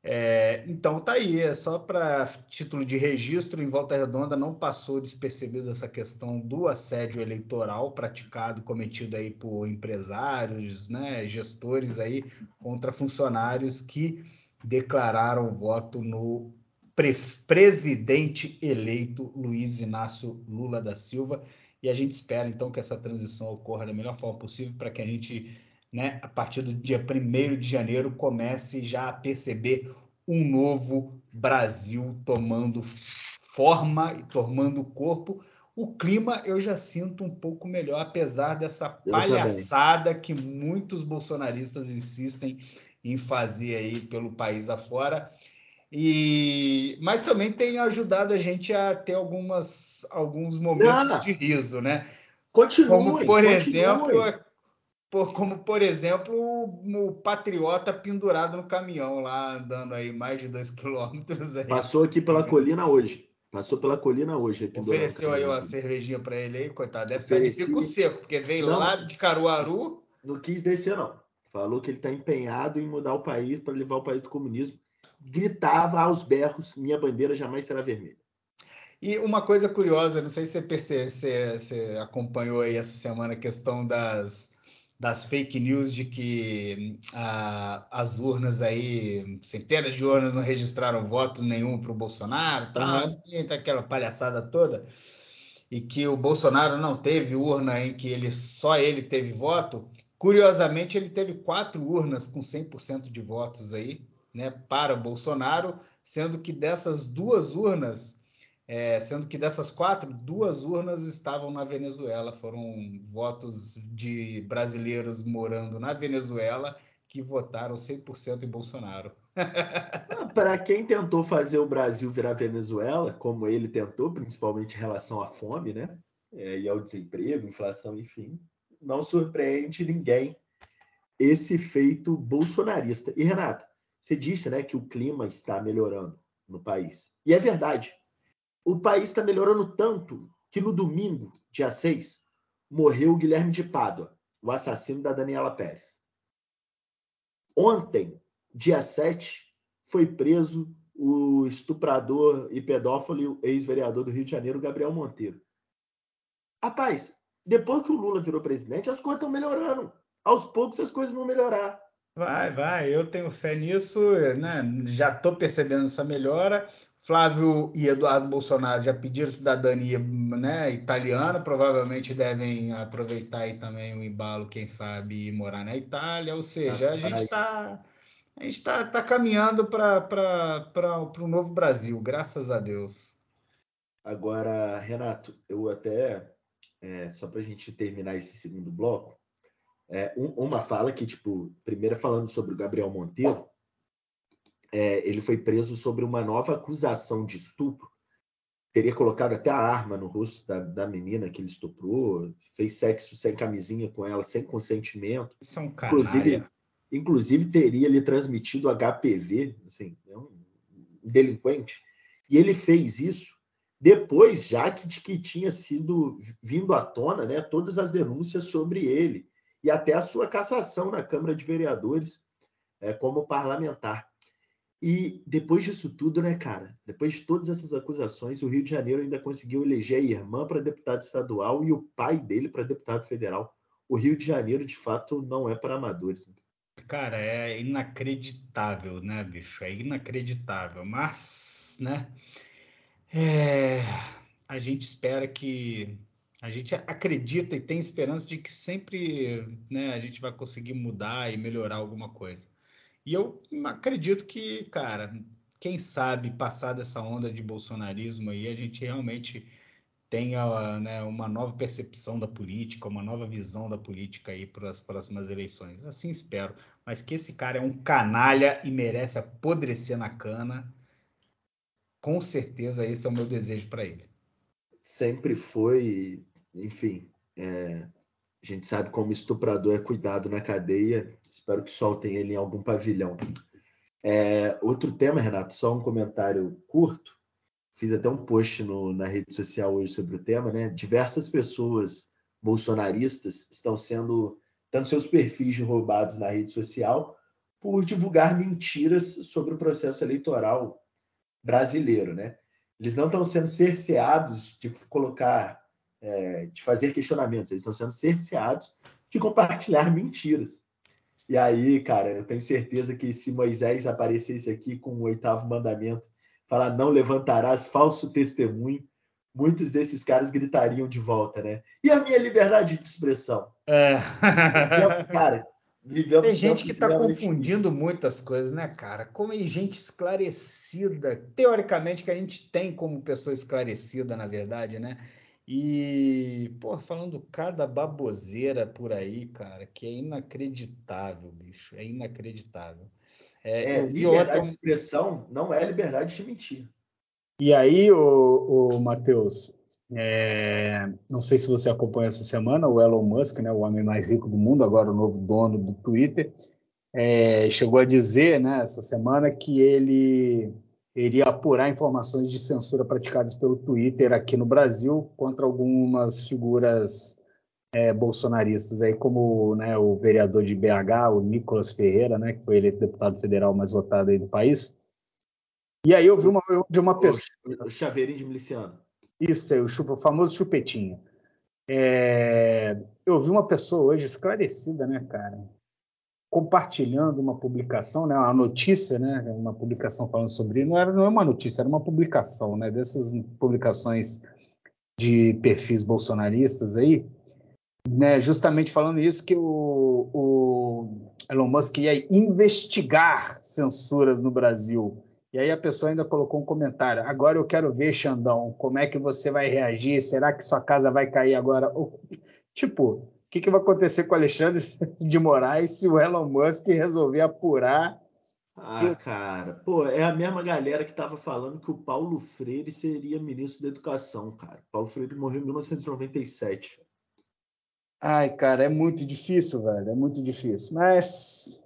É, então tá aí, é só para título de registro, em Volta Redonda não passou despercebido essa questão do assédio eleitoral praticado, cometido aí por empresários, né, gestores aí contra funcionários que declararam voto no pre presidente eleito Luiz Inácio Lula da Silva. E a gente espera então que essa transição ocorra da melhor forma possível para que a gente né, a partir do dia 1 de janeiro, comece já a perceber um novo Brasil tomando forma e tomando corpo. O clima eu já sinto um pouco melhor, apesar dessa palhaçada que muitos bolsonaristas insistem em fazer aí pelo país afora. E, mas também tem ajudado a gente a ter algumas, alguns momentos Não. de riso, né? Continue, Como, por continue. exemplo, por, como, por exemplo, o, o, Patriota pendurado no caminhão lá, andando aí mais de dois quilômetros. Aí. Passou aqui pela colina hoje. Passou pela colina hoje. Ofereceu aí uma cervejinha para ele aí, coitado. Deve estar de pico seco, porque veio não, lá de Caruaru. Não quis descer, não. Falou que ele está empenhado em mudar o país para levar o país do comunismo. Gritava aos berros: minha bandeira jamais será vermelha. E uma coisa curiosa, não sei se você, percebe, se você acompanhou aí essa semana a questão das, das fake news de que ah, as urnas aí, centenas de urnas não registraram voto nenhum para o Bolsonaro, tá, uhum. tá aquela palhaçada toda, e que o Bolsonaro não teve urna em que ele só ele teve voto. Curiosamente, ele teve quatro urnas com 100% de votos aí, né, para Bolsonaro, sendo que dessas duas urnas é, sendo que dessas quatro, duas urnas estavam na Venezuela, foram votos de brasileiros morando na Venezuela que votaram 100% em Bolsonaro. Para quem tentou fazer o Brasil virar Venezuela, como ele tentou, principalmente em relação à fome, né? É, e ao desemprego, inflação, enfim, não surpreende ninguém esse feito bolsonarista. E Renato, você disse, né, que o clima está melhorando no país. E é verdade o país está melhorando tanto que no domingo, dia 6, morreu o Guilherme de Pádua, o assassino da Daniela Pérez. Ontem, dia 7, foi preso o estuprador e pedófilo ex-vereador do Rio de Janeiro, Gabriel Monteiro. Rapaz, depois que o Lula virou presidente, as coisas estão melhorando. Aos poucos as coisas vão melhorar. Vai, vai, eu tenho fé nisso, né? já estou percebendo essa melhora. Flávio e Eduardo Bolsonaro já pediram cidadania né, italiana, provavelmente devem aproveitar aí também o embalo, quem sabe, e morar na Itália. Ou seja, a gente está a gente está tá caminhando para o novo Brasil, graças a Deus. Agora, Renato, eu até, é, só para a gente terminar esse segundo bloco, é, um, uma fala que, tipo, primeiro falando sobre o Gabriel Monteiro, é, ele foi preso sobre uma nova acusação de estupro. Teria colocado até a arma no rosto da, da menina que ele estuprou, fez sexo sem camisinha com ela, sem consentimento. Isso é um inclusive, inclusive teria lhe transmitido HPV, assim, é um delinquente. E ele fez isso depois, já que, que tinha sido vindo à tona, né, todas as denúncias sobre ele e até a sua cassação na Câmara de Vereadores é, como parlamentar. E depois disso tudo, né, cara? Depois de todas essas acusações, o Rio de Janeiro ainda conseguiu eleger a irmã para deputado estadual e o pai dele para deputado federal. O Rio de Janeiro, de fato, não é para amadores. Né? Cara, é inacreditável, né, bicho? É inacreditável. Mas, né? É... A gente espera que. A gente acredita e tem esperança de que sempre né, a gente vai conseguir mudar e melhorar alguma coisa. E eu acredito que, cara, quem sabe passar dessa onda de bolsonarismo aí, a gente realmente tenha né, uma nova percepção da política, uma nova visão da política aí para as próximas eleições. Assim espero. Mas que esse cara é um canalha e merece apodrecer na cana. Com certeza esse é o meu desejo para ele. Sempre foi, enfim, é, a gente sabe como estuprador é cuidado na cadeia. Espero que soltem ele em algum pavilhão. É, outro tema, Renato, só um comentário curto. Fiz até um post no, na rede social hoje sobre o tema, né? Diversas pessoas bolsonaristas estão sendo tendo seus perfis roubados na rede social por divulgar mentiras sobre o processo eleitoral brasileiro, né? Eles não estão sendo cerceados de colocar, é, de fazer questionamentos, eles estão sendo cerceados de compartilhar mentiras. E aí, cara, eu tenho certeza que se Moisés aparecesse aqui com o oitavo mandamento, falar não levantarás falso testemunho, muitos desses caras gritariam de volta, né? E a minha liberdade de expressão? É. cara, Tem gente que está confundindo muitas coisas, né, cara? Como é gente esclarecida, teoricamente, que a gente tem como pessoa esclarecida, na verdade, né? E, pô, falando cada baboseira por aí, cara, que é inacreditável, bicho, é inacreditável. É, é liberdade outra... de expressão não é liberdade de mentir. E aí, o, o Matheus, é, não sei se você acompanha essa semana, o Elon Musk, né, o homem mais rico do mundo, agora o novo dono do Twitter, é, chegou a dizer né, essa semana que ele iria apurar informações de censura praticadas pelo Twitter aqui no Brasil contra algumas figuras é, bolsonaristas, aí como né, o vereador de BH, o Nicolas Ferreira, né, que foi eleito deputado federal mais votado aí do país. E aí eu vi uma de uma pessoa. O chaveirinho de miliciano. Isso aí, o, chupa, o famoso chupetinho. É, eu vi uma pessoa hoje esclarecida, né, cara? Compartilhando uma publicação, né, uma notícia, né, uma publicação falando sobre não era não é uma notícia, era uma publicação, né, dessas publicações de perfis bolsonaristas aí, né, justamente falando isso que o, o Elon Musk ia investigar censuras no Brasil. E aí a pessoa ainda colocou um comentário. Agora eu quero ver, Xandão, como é que você vai reagir? Será que sua casa vai cair agora? Tipo, que, que vai acontecer com o Alexandre de Moraes se o Elon Musk resolver apurar? Ah, cara, pô, é a mesma galera que estava falando que o Paulo Freire seria ministro da Educação, cara. Paulo Freire morreu em 1997. Ai, cara, é muito difícil, velho, é muito difícil. Mas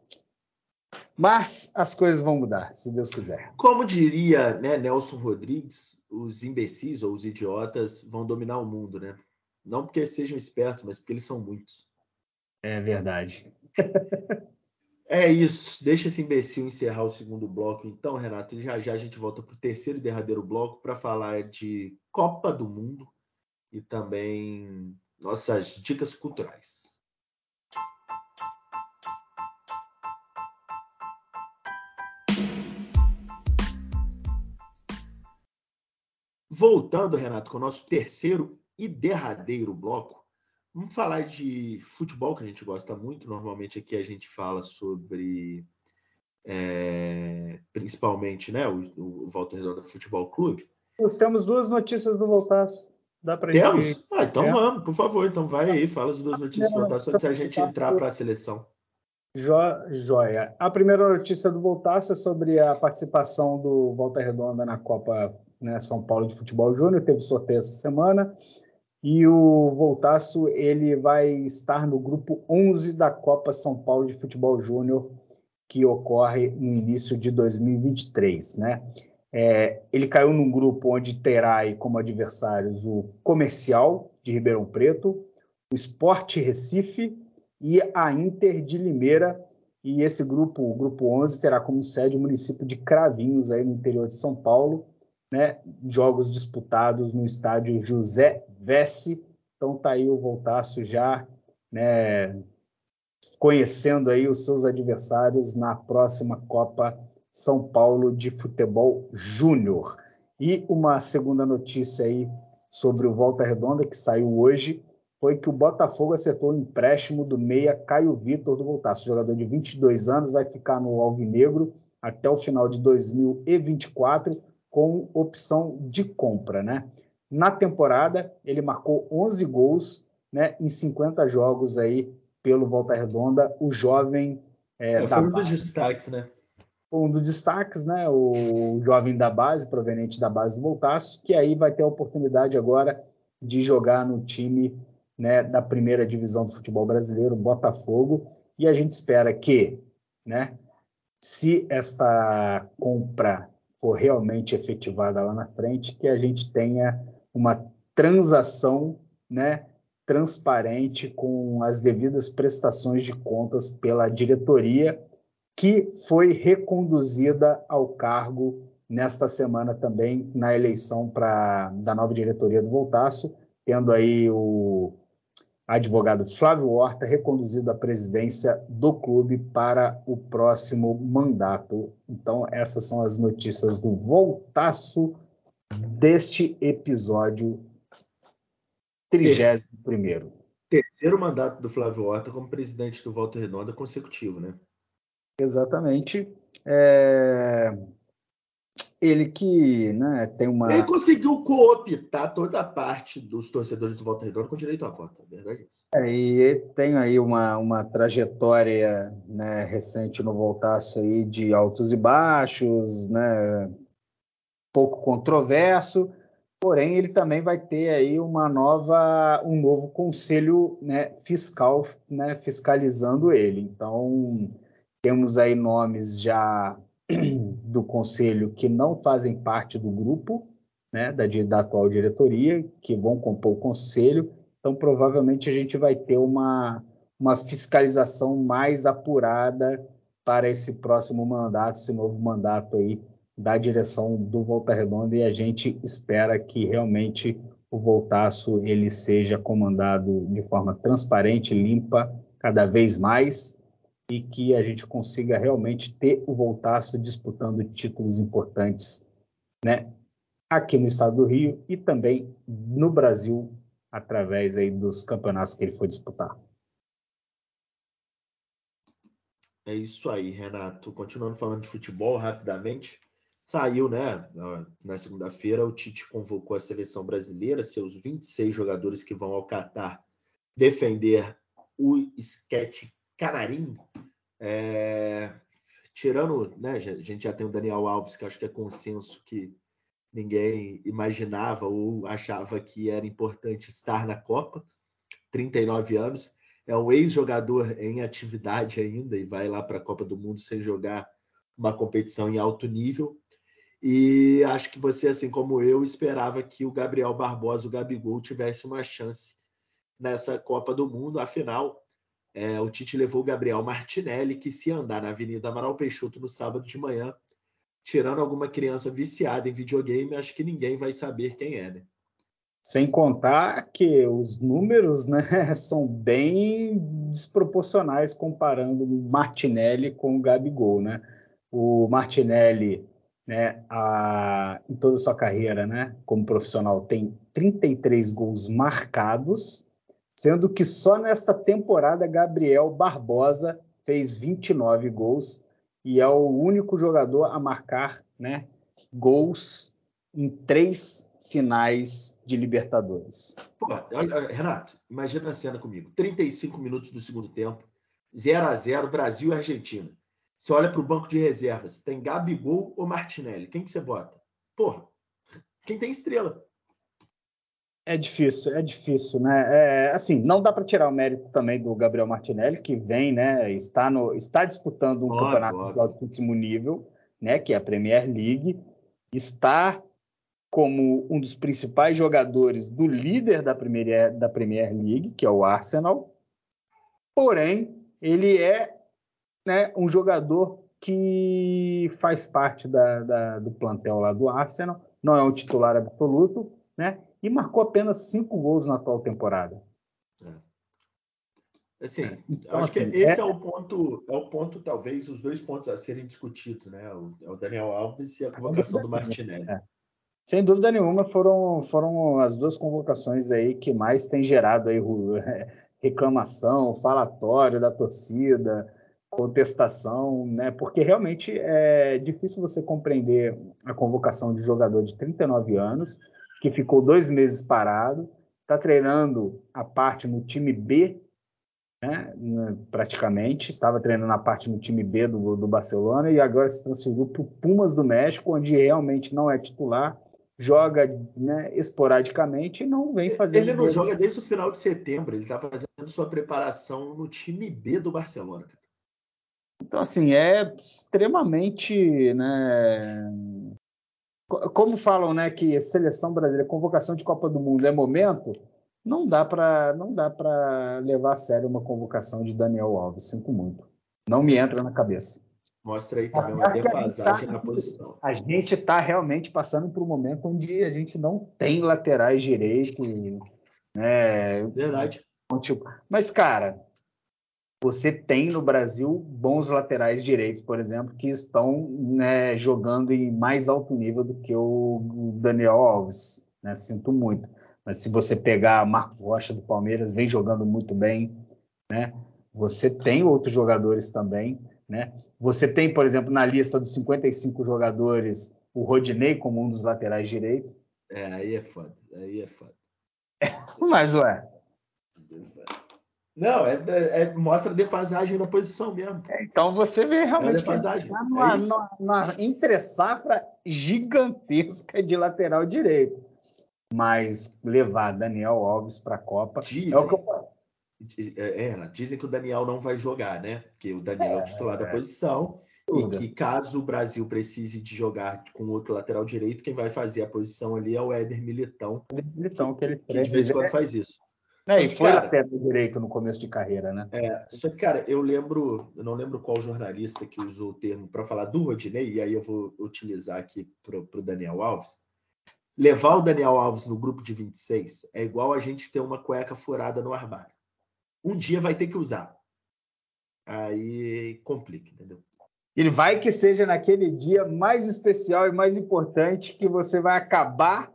mas as coisas vão mudar, se Deus quiser. Como diria né, Nelson Rodrigues, os imbecis ou os idiotas vão dominar o mundo, né? Não porque sejam espertos, mas porque eles são muitos. É verdade. é isso. Deixa esse imbecil encerrar o segundo bloco. Então, Renato, já já a gente volta para o terceiro e derradeiro bloco para falar de Copa do Mundo e também nossas dicas culturais. Voltando, Renato, com o nosso terceiro e derradeiro bloco, vamos falar de futebol, que a gente gosta muito. Normalmente aqui a gente fala sobre é, principalmente né, o, o Volta Redonda Futebol Clube. Nós temos duas notícias do Voltaço. Dá pra Temos? Gente... Ah, então é. vamos, por favor. Então vai aí, fala as duas notícias do Voltaço antes da gente entrar para a seleção. Jo, joia. A primeira notícia do Voltaço é sobre a participação do Volta Redonda na Copa né, São Paulo de Futebol Júnior. Teve sorteio essa semana. E o Voltaço ele vai estar no grupo 11 da Copa São Paulo de Futebol Júnior, que ocorre no início de 2023, né? É, ele caiu num grupo onde terá como adversários o Comercial de Ribeirão Preto, o Sport Recife e a Inter de Limeira. E esse grupo, o grupo 11, terá como sede o município de Cravinhos, aí no interior de São Paulo né, jogos disputados no estádio José Vessi. Então tá aí o Voltaço já né, conhecendo aí os seus adversários na próxima Copa São Paulo de Futebol Júnior. E uma segunda notícia aí sobre o Volta Redonda que saiu hoje foi que o Botafogo acertou o empréstimo do meia Caio Vitor do Voltaço, jogador de 22 anos, vai ficar no Alvinegro até o final de 2024 com opção de compra, né? Na temporada, ele marcou 11 gols né, em 50 jogos aí pelo Volta Redonda. O jovem. É, é, foi um dos destaques, né? Um dos destaques, né? O jovem da base, proveniente da base do Voltaço, que aí vai ter a oportunidade agora de jogar no time né, da primeira divisão do futebol brasileiro, Botafogo. E a gente espera que, né, se esta compra for realmente efetivada lá na frente, que a gente tenha uma transação né, transparente com as devidas prestações de contas pela diretoria, que foi reconduzida ao cargo nesta semana também na eleição pra, da nova diretoria do Voltaço, tendo aí o advogado Flávio Horta reconduzido à presidência do clube para o próximo mandato. Então, essas são as notícias do Voltaço deste episódio 31 Terceiro mandato do Flávio Horta como presidente do Volta Redonda consecutivo, né? Exatamente. É ele que né, tem uma. Ele conseguiu cooptar toda a parte dos torcedores do Volta Redonda com direito à voto, é verdade isso. É, e tem aí uma, uma trajetória né, recente no Voltaço aí de altos e baixos, né, pouco controverso, porém ele também vai ter aí uma nova, um novo conselho né, fiscal né, fiscalizando ele. Então temos aí nomes já do conselho que não fazem parte do grupo, né, da, da atual diretoria, que vão compor o conselho. Então, provavelmente, a gente vai ter uma, uma fiscalização mais apurada para esse próximo mandato, esse novo mandato aí da direção do Volta Redonda e a gente espera que realmente o Voltaço ele seja comandado de forma transparente, limpa, cada vez mais e que a gente consiga realmente ter o Voltaço disputando títulos importantes, né? Aqui no estado do Rio e também no Brasil através aí dos campeonatos que ele foi disputar. É isso aí, Renato. Continuando falando de futebol rapidamente, saiu, né? Na segunda-feira, o Tite convocou a seleção brasileira, seus 26 jogadores que vão ao Catar defender o sketch Canarim, é, tirando, né, a gente já tem o Daniel Alves, que acho que é consenso que ninguém imaginava ou achava que era importante estar na Copa, 39 anos, é um ex-jogador em atividade ainda e vai lá para a Copa do Mundo sem jogar uma competição em alto nível. E acho que você, assim como eu, esperava que o Gabriel Barbosa, o Gabigol, tivesse uma chance nessa Copa do Mundo. Afinal, é, o Tite levou o Gabriel Martinelli, que se andar na Avenida Amaral Peixoto no sábado de manhã, tirando alguma criança viciada em videogame, acho que ninguém vai saber quem é, né? Sem contar que os números né, são bem desproporcionais comparando o Martinelli com o Gabigol. Né? O Martinelli, né, a, em toda a sua carreira né, como profissional, tem 33 gols marcados sendo que só nesta temporada Gabriel Barbosa fez 29 gols e é o único jogador a marcar né, gols em três finais de Libertadores. Pô, Renato, imagina a cena comigo: 35 minutos do segundo tempo, 0 a 0 Brasil e Argentina. Você olha para o banco de reservas, tem Gabigol ou Martinelli? Quem que você bota? Porra, quem tem estrela? É difícil, é difícil, né? É, assim, não dá para tirar o mérito também do Gabriel Martinelli, que vem, né? Está, no, está disputando um óbvio, campeonato óbvio. de altíssimo nível, né? Que é a Premier League, está como um dos principais jogadores do líder da Premier, da Premier League, que é o Arsenal. Porém, ele é né, um jogador que faz parte da, da, do plantel lá do Arsenal, não é um titular absoluto, né? e marcou apenas cinco gols na atual temporada. É. Assim, é, então, acho assim, que esse é... é... o ponto, é o ponto, talvez, os dois pontos a serem discutidos, né? O, é o Daniel Alves e a convocação do Martinelli. É. Sem dúvida nenhuma, foram, foram as duas convocações aí que mais têm gerado aí reclamação, falatório da torcida, contestação, né? Porque realmente é difícil você compreender a convocação de jogador de 39 anos que ficou dois meses parado, está treinando a parte no time B, né, praticamente, estava treinando a parte no time B do, do Barcelona e agora se transferiu para o Pumas do México, onde realmente não é titular, joga né, esporadicamente e não vem fazendo. Ele não joga desde o final de setembro, ele está fazendo sua preparação no time B do Barcelona. Então, assim, é extremamente né, como falam, né, que seleção brasileira, convocação de Copa do Mundo é momento, não dá para não dá para levar a sério uma convocação de Daniel Alves, sinto muito. Não me entra na cabeça. Mostra aí também uma defasagem tá, na posição. A gente está realmente passando por um momento onde a gente não tem laterais direitos. Né? Verdade. Mas, cara, você tem no Brasil bons laterais direitos, por exemplo, que estão né, jogando em mais alto nível do que o Daniel Alves. Né? Sinto muito. Mas se você pegar Marcos Rocha do Palmeiras, vem jogando muito bem. Né? Você tem outros jogadores também. Né? Você tem, por exemplo, na lista dos 55 jogadores, o Rodinei como um dos laterais direitos. É, aí é foda. Aí é foda. Mas, ué. Não, é, é, mostra a defasagem da posição mesmo. É, então você vê realmente é defasagem. Tá numa, é numa, numa entre safra gigantesca de lateral direito. Mas levar Daniel Alves para a Copa Dizem. é o que eu é, é, dizem que o Daniel não vai jogar, né? Que o Daniel é, é o titular da é. posição e que caso o Brasil precise de jogar com outro lateral direito, quem vai fazer a posição ali é o Éder Militão. Militão, que, ele que de vez em quando faz isso. É, e foi lateral direito no começo de carreira, né? É, só que, cara, eu lembro, eu não lembro qual jornalista que usou o termo para falar do Rodinei, e aí eu vou utilizar aqui para o Daniel Alves. Levar o Daniel Alves no grupo de 26 é igual a gente ter uma cueca furada no armário um dia vai ter que usar. Aí complica, entendeu? Ele vai que seja naquele dia mais especial e mais importante que você vai acabar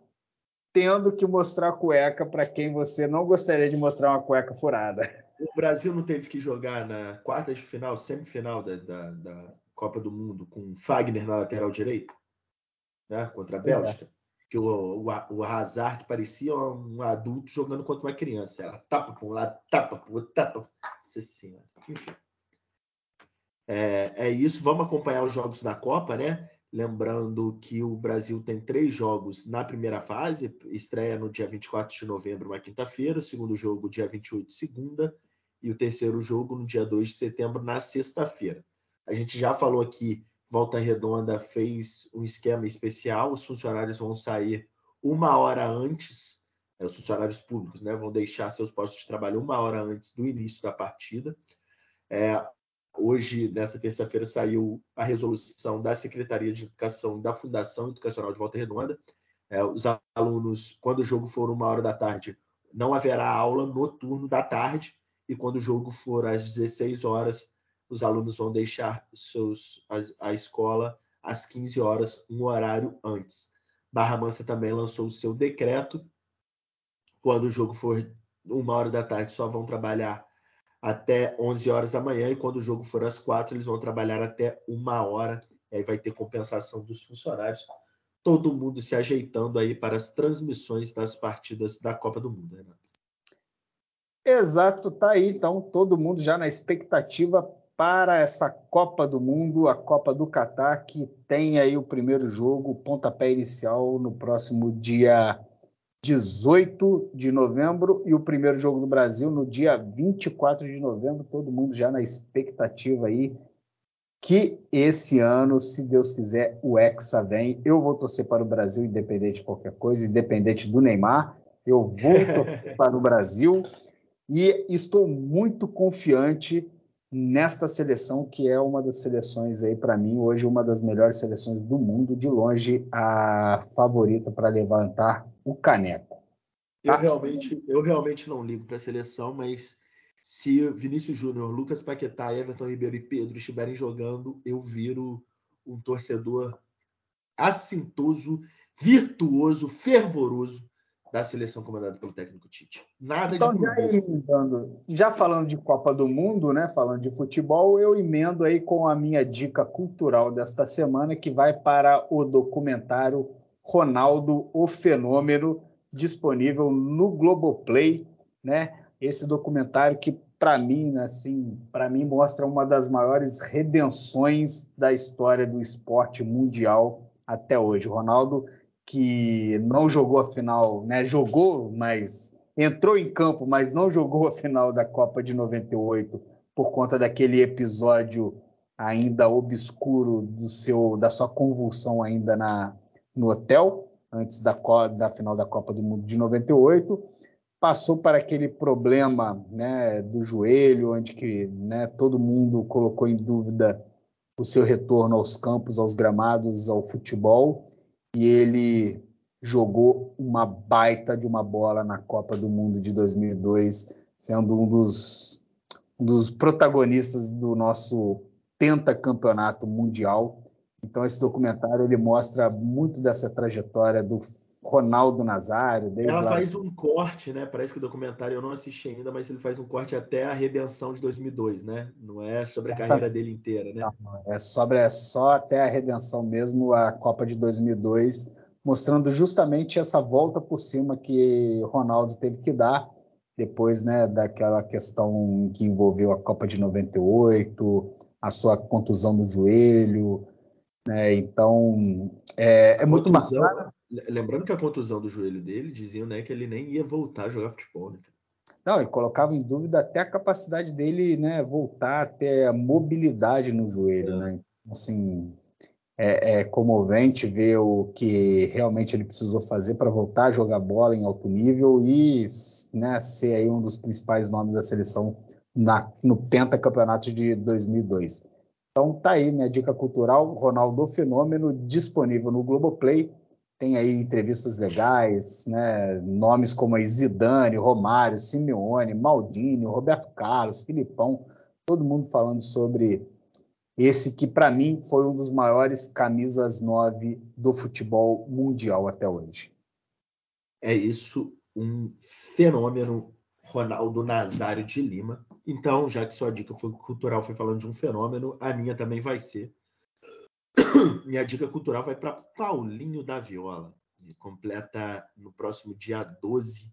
tendo que mostrar a cueca para quem você não gostaria de mostrar uma cueca furada. O Brasil não teve que jogar na quarta de final, semifinal da, da, da Copa do Mundo com Fagner na lateral direita, né, contra a Bélgica. É que o, o, o Hazard parecia um adulto jogando contra uma criança. Ela tapa para um lado, tapa para o outro, tapa. Nossa senhora. Enfim. É, é, isso. Vamos acompanhar os jogos da Copa, né? Lembrando que o Brasil tem três jogos na primeira fase, estreia no dia 24 de novembro, uma quinta-feira, o segundo jogo, dia 28, segunda, e o terceiro jogo no dia 2 de setembro, na sexta-feira. A gente já falou aqui Volta Redonda fez um esquema especial, os funcionários vão sair uma hora antes, é, os funcionários públicos né, vão deixar seus postos de trabalho uma hora antes do início da partida. É, hoje, nessa terça-feira, saiu a resolução da Secretaria de Educação da Fundação Educacional de Volta Redonda. É, os alunos, quando o jogo for uma hora da tarde, não haverá aula no turno da tarde, e quando o jogo for às 16 horas, os alunos vão deixar seus, a, a escola às 15 horas, um horário antes. Barra Mansa também lançou o seu decreto. Quando o jogo for uma hora da tarde, só vão trabalhar até 11 horas da manhã, e quando o jogo for às quatro, eles vão trabalhar até uma hora. Aí vai ter compensação dos funcionários. Todo mundo se ajeitando aí para as transmissões das partidas da Copa do Mundo, Renato. Exato, tá aí. Então, todo mundo já na expectativa para essa Copa do Mundo, a Copa do Catar, que tem aí o primeiro jogo, pontapé inicial no próximo dia 18 de novembro e o primeiro jogo do Brasil no dia 24 de novembro. Todo mundo já na expectativa aí que esse ano, se Deus quiser, o Hexa vem. Eu vou torcer para o Brasil, independente de qualquer coisa, independente do Neymar. Eu vou torcer para o Brasil e estou muito confiante nesta seleção, que é uma das seleções aí, para mim, hoje, uma das melhores seleções do mundo, de longe, a favorita para levantar o caneco. Tá? Eu, realmente, eu realmente não ligo para a seleção, mas se Vinícius Júnior, Lucas Paquetá, Everton Ribeiro e Pedro estiverem jogando, eu viro um torcedor assintoso, virtuoso, fervoroso da seleção comandada pelo técnico Tite. Nada então, de já, emendando, já falando de Copa do Mundo, né, falando de futebol, eu emendo aí com a minha dica cultural desta semana, que vai para o documentário Ronaldo, o Fenômeno, disponível no Globoplay, né? Esse documentário que para mim, assim, para mim mostra uma das maiores redenções da história do esporte mundial até hoje. Ronaldo que não jogou a final, né? Jogou, mas entrou em campo, mas não jogou a final da Copa de 98 por conta daquele episódio ainda obscuro do seu da sua convulsão ainda na no hotel antes da, da final da Copa do Mundo de 98 passou para aquele problema né, do joelho onde que né, todo mundo colocou em dúvida o seu retorno aos campos, aos gramados, ao futebol, e ele jogou uma baita de uma bola na Copa do Mundo de 2002, sendo um dos, um dos protagonistas do nosso pentacampeonato mundial. Então esse documentário ele mostra muito dessa trajetória do Ronaldo Nazário. Ela lá... faz um corte, né? Parece que o documentário eu não assisti ainda, mas ele faz um corte até a redenção de 2002, né? Não é sobre a carreira dele inteira, né? Não, é sobre é só até a redenção mesmo, a Copa de 2002, mostrando justamente essa volta por cima que Ronaldo teve que dar depois, né, daquela questão que envolveu a Copa de 98, a sua contusão no joelho, né? Então é, é muito bacana. Lembrando que a contusão do joelho dele diziam né, que ele nem ia voltar a jogar futebol. Né? Não, e colocava em dúvida até a capacidade dele né, voltar a ter a mobilidade no joelho. É. Né? Assim, é, é, comovente ver o que realmente ele precisou fazer para voltar a jogar bola em alto nível e né, ser aí um dos principais nomes da seleção na, no pentacampeonato de 2002. Então tá aí minha dica cultural, Ronaldo Fenômeno, disponível no Globoplay tem aí entrevistas legais, né? nomes como Zidane, Romário, Simeone, Maldini, Roberto Carlos, Filipão, todo mundo falando sobre esse que para mim foi um dos maiores camisas 9 do futebol mundial até hoje. É isso, um fenômeno Ronaldo Nazário de Lima. Então, já que sua dica foi cultural foi falando de um fenômeno, a minha também vai ser minha dica cultural vai para Paulinho da Viola. Completa no próximo dia 12,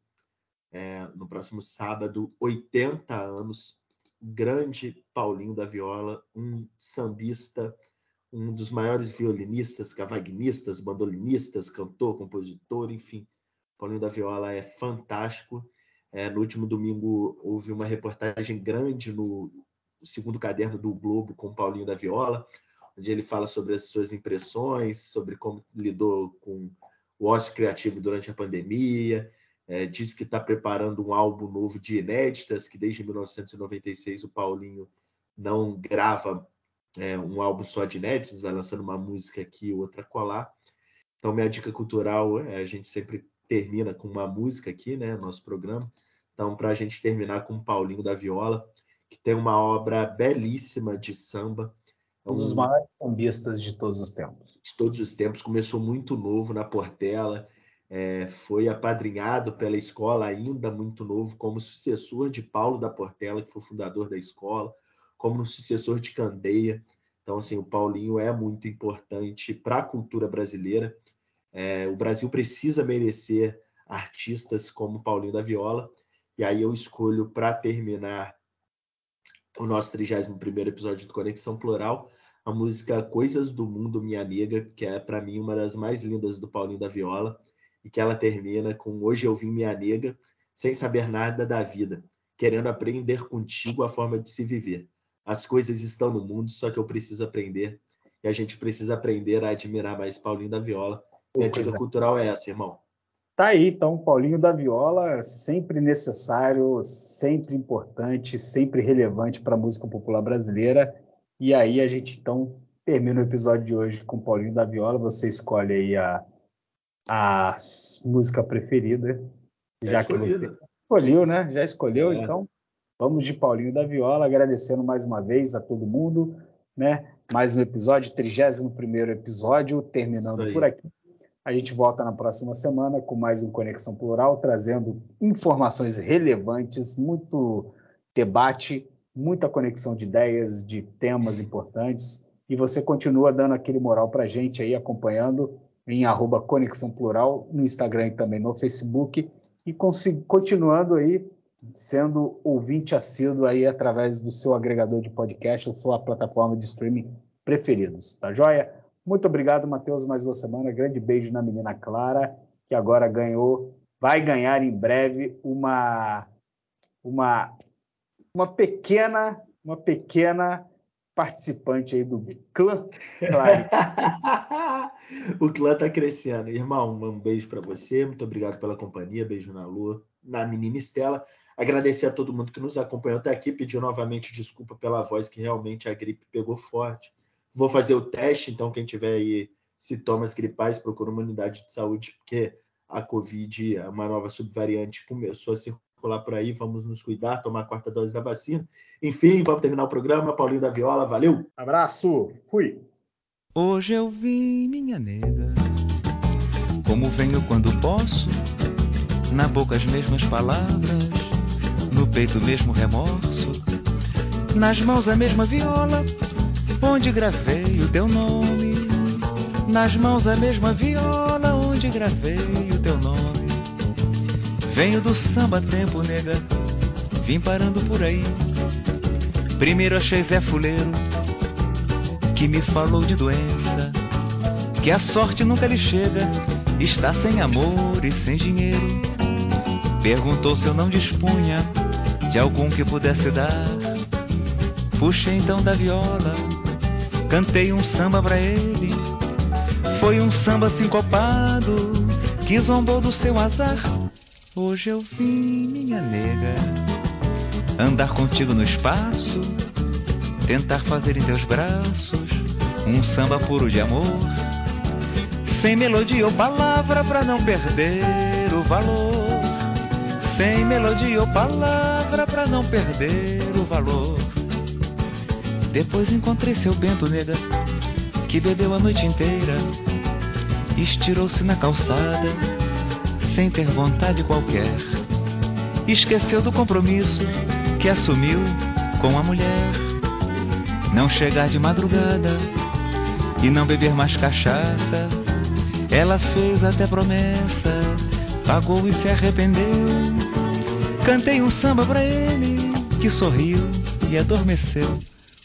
é, no próximo sábado, 80 anos. Grande Paulinho da Viola, um sambista, um dos maiores violinistas, cavagnistas, bandolinistas, cantor, compositor, enfim. Paulinho da Viola é fantástico. É, no último domingo houve uma reportagem grande no segundo caderno do Globo com Paulinho da Viola onde ele fala sobre as suas impressões, sobre como lidou com o ócio criativo durante a pandemia, é, diz que está preparando um álbum novo de inéditas, que desde 1996 o Paulinho não grava é, um álbum só de inéditas, vai lançando uma música aqui outra colar. Então, minha dica cultural, é, a gente sempre termina com uma música aqui, né, nosso programa. Então, para a gente terminar com o Paulinho da Viola, que tem uma obra belíssima de samba, um dos maiores sambistas de todos os tempos. De todos os tempos. Começou muito novo na Portela, é, foi apadrinhado pela escola ainda muito novo, como sucessor de Paulo da Portela, que foi fundador da escola, como sucessor de Candeia. Então, assim, o Paulinho é muito importante para a cultura brasileira. É, o Brasil precisa merecer artistas como Paulinho da Viola. E aí eu escolho para terminar o nosso 31 episódio do Conexão Plural, a música Coisas do Mundo Minha Amiga, que é para mim uma das mais lindas do Paulinho da Viola, e que ela termina com Hoje eu vim minha nega, sem saber nada da vida, querendo aprender contigo a forma de se viver. As coisas estão no mundo, só que eu preciso aprender, e a gente precisa aprender a admirar mais Paulinho da Viola. Minha dica é. cultural é essa, irmão. Tá aí, então, Paulinho da Viola, sempre necessário, sempre importante, sempre relevante para a música popular brasileira. E aí a gente, então, termina o episódio de hoje com Paulinho da Viola. Você escolhe aí a, a música preferida. Já, já que você escolheu, né? Já escolheu, é. então vamos de Paulinho da Viola, agradecendo mais uma vez a todo mundo, né? Mais um episódio, 31 primeiro episódio, terminando por aqui. A gente volta na próxima semana com mais um Conexão Plural, trazendo informações relevantes, muito debate, muita conexão de ideias, de temas importantes. E você continua dando aquele moral para a gente aí, acompanhando em arroba Conexão Plural, no Instagram e também no Facebook. E continuando aí, sendo ouvinte assíduo aí através do seu agregador de podcast ou sua plataforma de streaming preferidos. Tá joia? Muito obrigado, Matheus, mais uma semana. Grande beijo na menina Clara, que agora ganhou, vai ganhar em breve uma uma uma pequena uma pequena participante aí do clã o clã tá crescendo. Irmão, um beijo para você. Muito obrigado pela companhia. Beijo na lua, na menina Estela. Agradecer a todo mundo que nos acompanhou até aqui. Pedir novamente desculpa pela voz, que realmente a gripe pegou forte Vou fazer o teste, então quem tiver aí sintomas gripais, procura uma unidade de saúde, porque a Covid, uma nova subvariante, começou a circular por aí. Vamos nos cuidar, tomar a quarta dose da vacina. Enfim, vamos terminar o programa. Paulinho da Viola, valeu. Abraço, fui. Hoje eu vim, minha nega, como venho quando posso, na boca as mesmas palavras, no peito o mesmo remorso, nas mãos a mesma viola, onde gravei o teu nome, nas mãos a mesma viola, onde gravei o teu nome. Venho do samba tempo, nega, vim parando por aí. Primeiro achei Zé Fuleiro, que me falou de doença, que a sorte nunca lhe chega, está sem amor e sem dinheiro. Perguntou se eu não dispunha de algum que pudesse dar. Puxei então da viola, cantei um samba pra ele. Foi um samba sincopado que zombou do seu azar. Hoje eu vim, minha nega, andar contigo no espaço, tentar fazer em teus braços um samba puro de amor, sem melodia ou palavra pra não perder o valor, sem melodia ou palavra pra não perder o valor. Depois encontrei seu Bento nega, que bebeu a noite inteira, estirou-se na calçada, sem ter vontade qualquer. Esqueceu do compromisso que assumiu com a mulher. Não chegar de madrugada e não beber mais cachaça. Ela fez até promessa, pagou e se arrependeu. Cantei um samba pra ele que sorriu e adormeceu.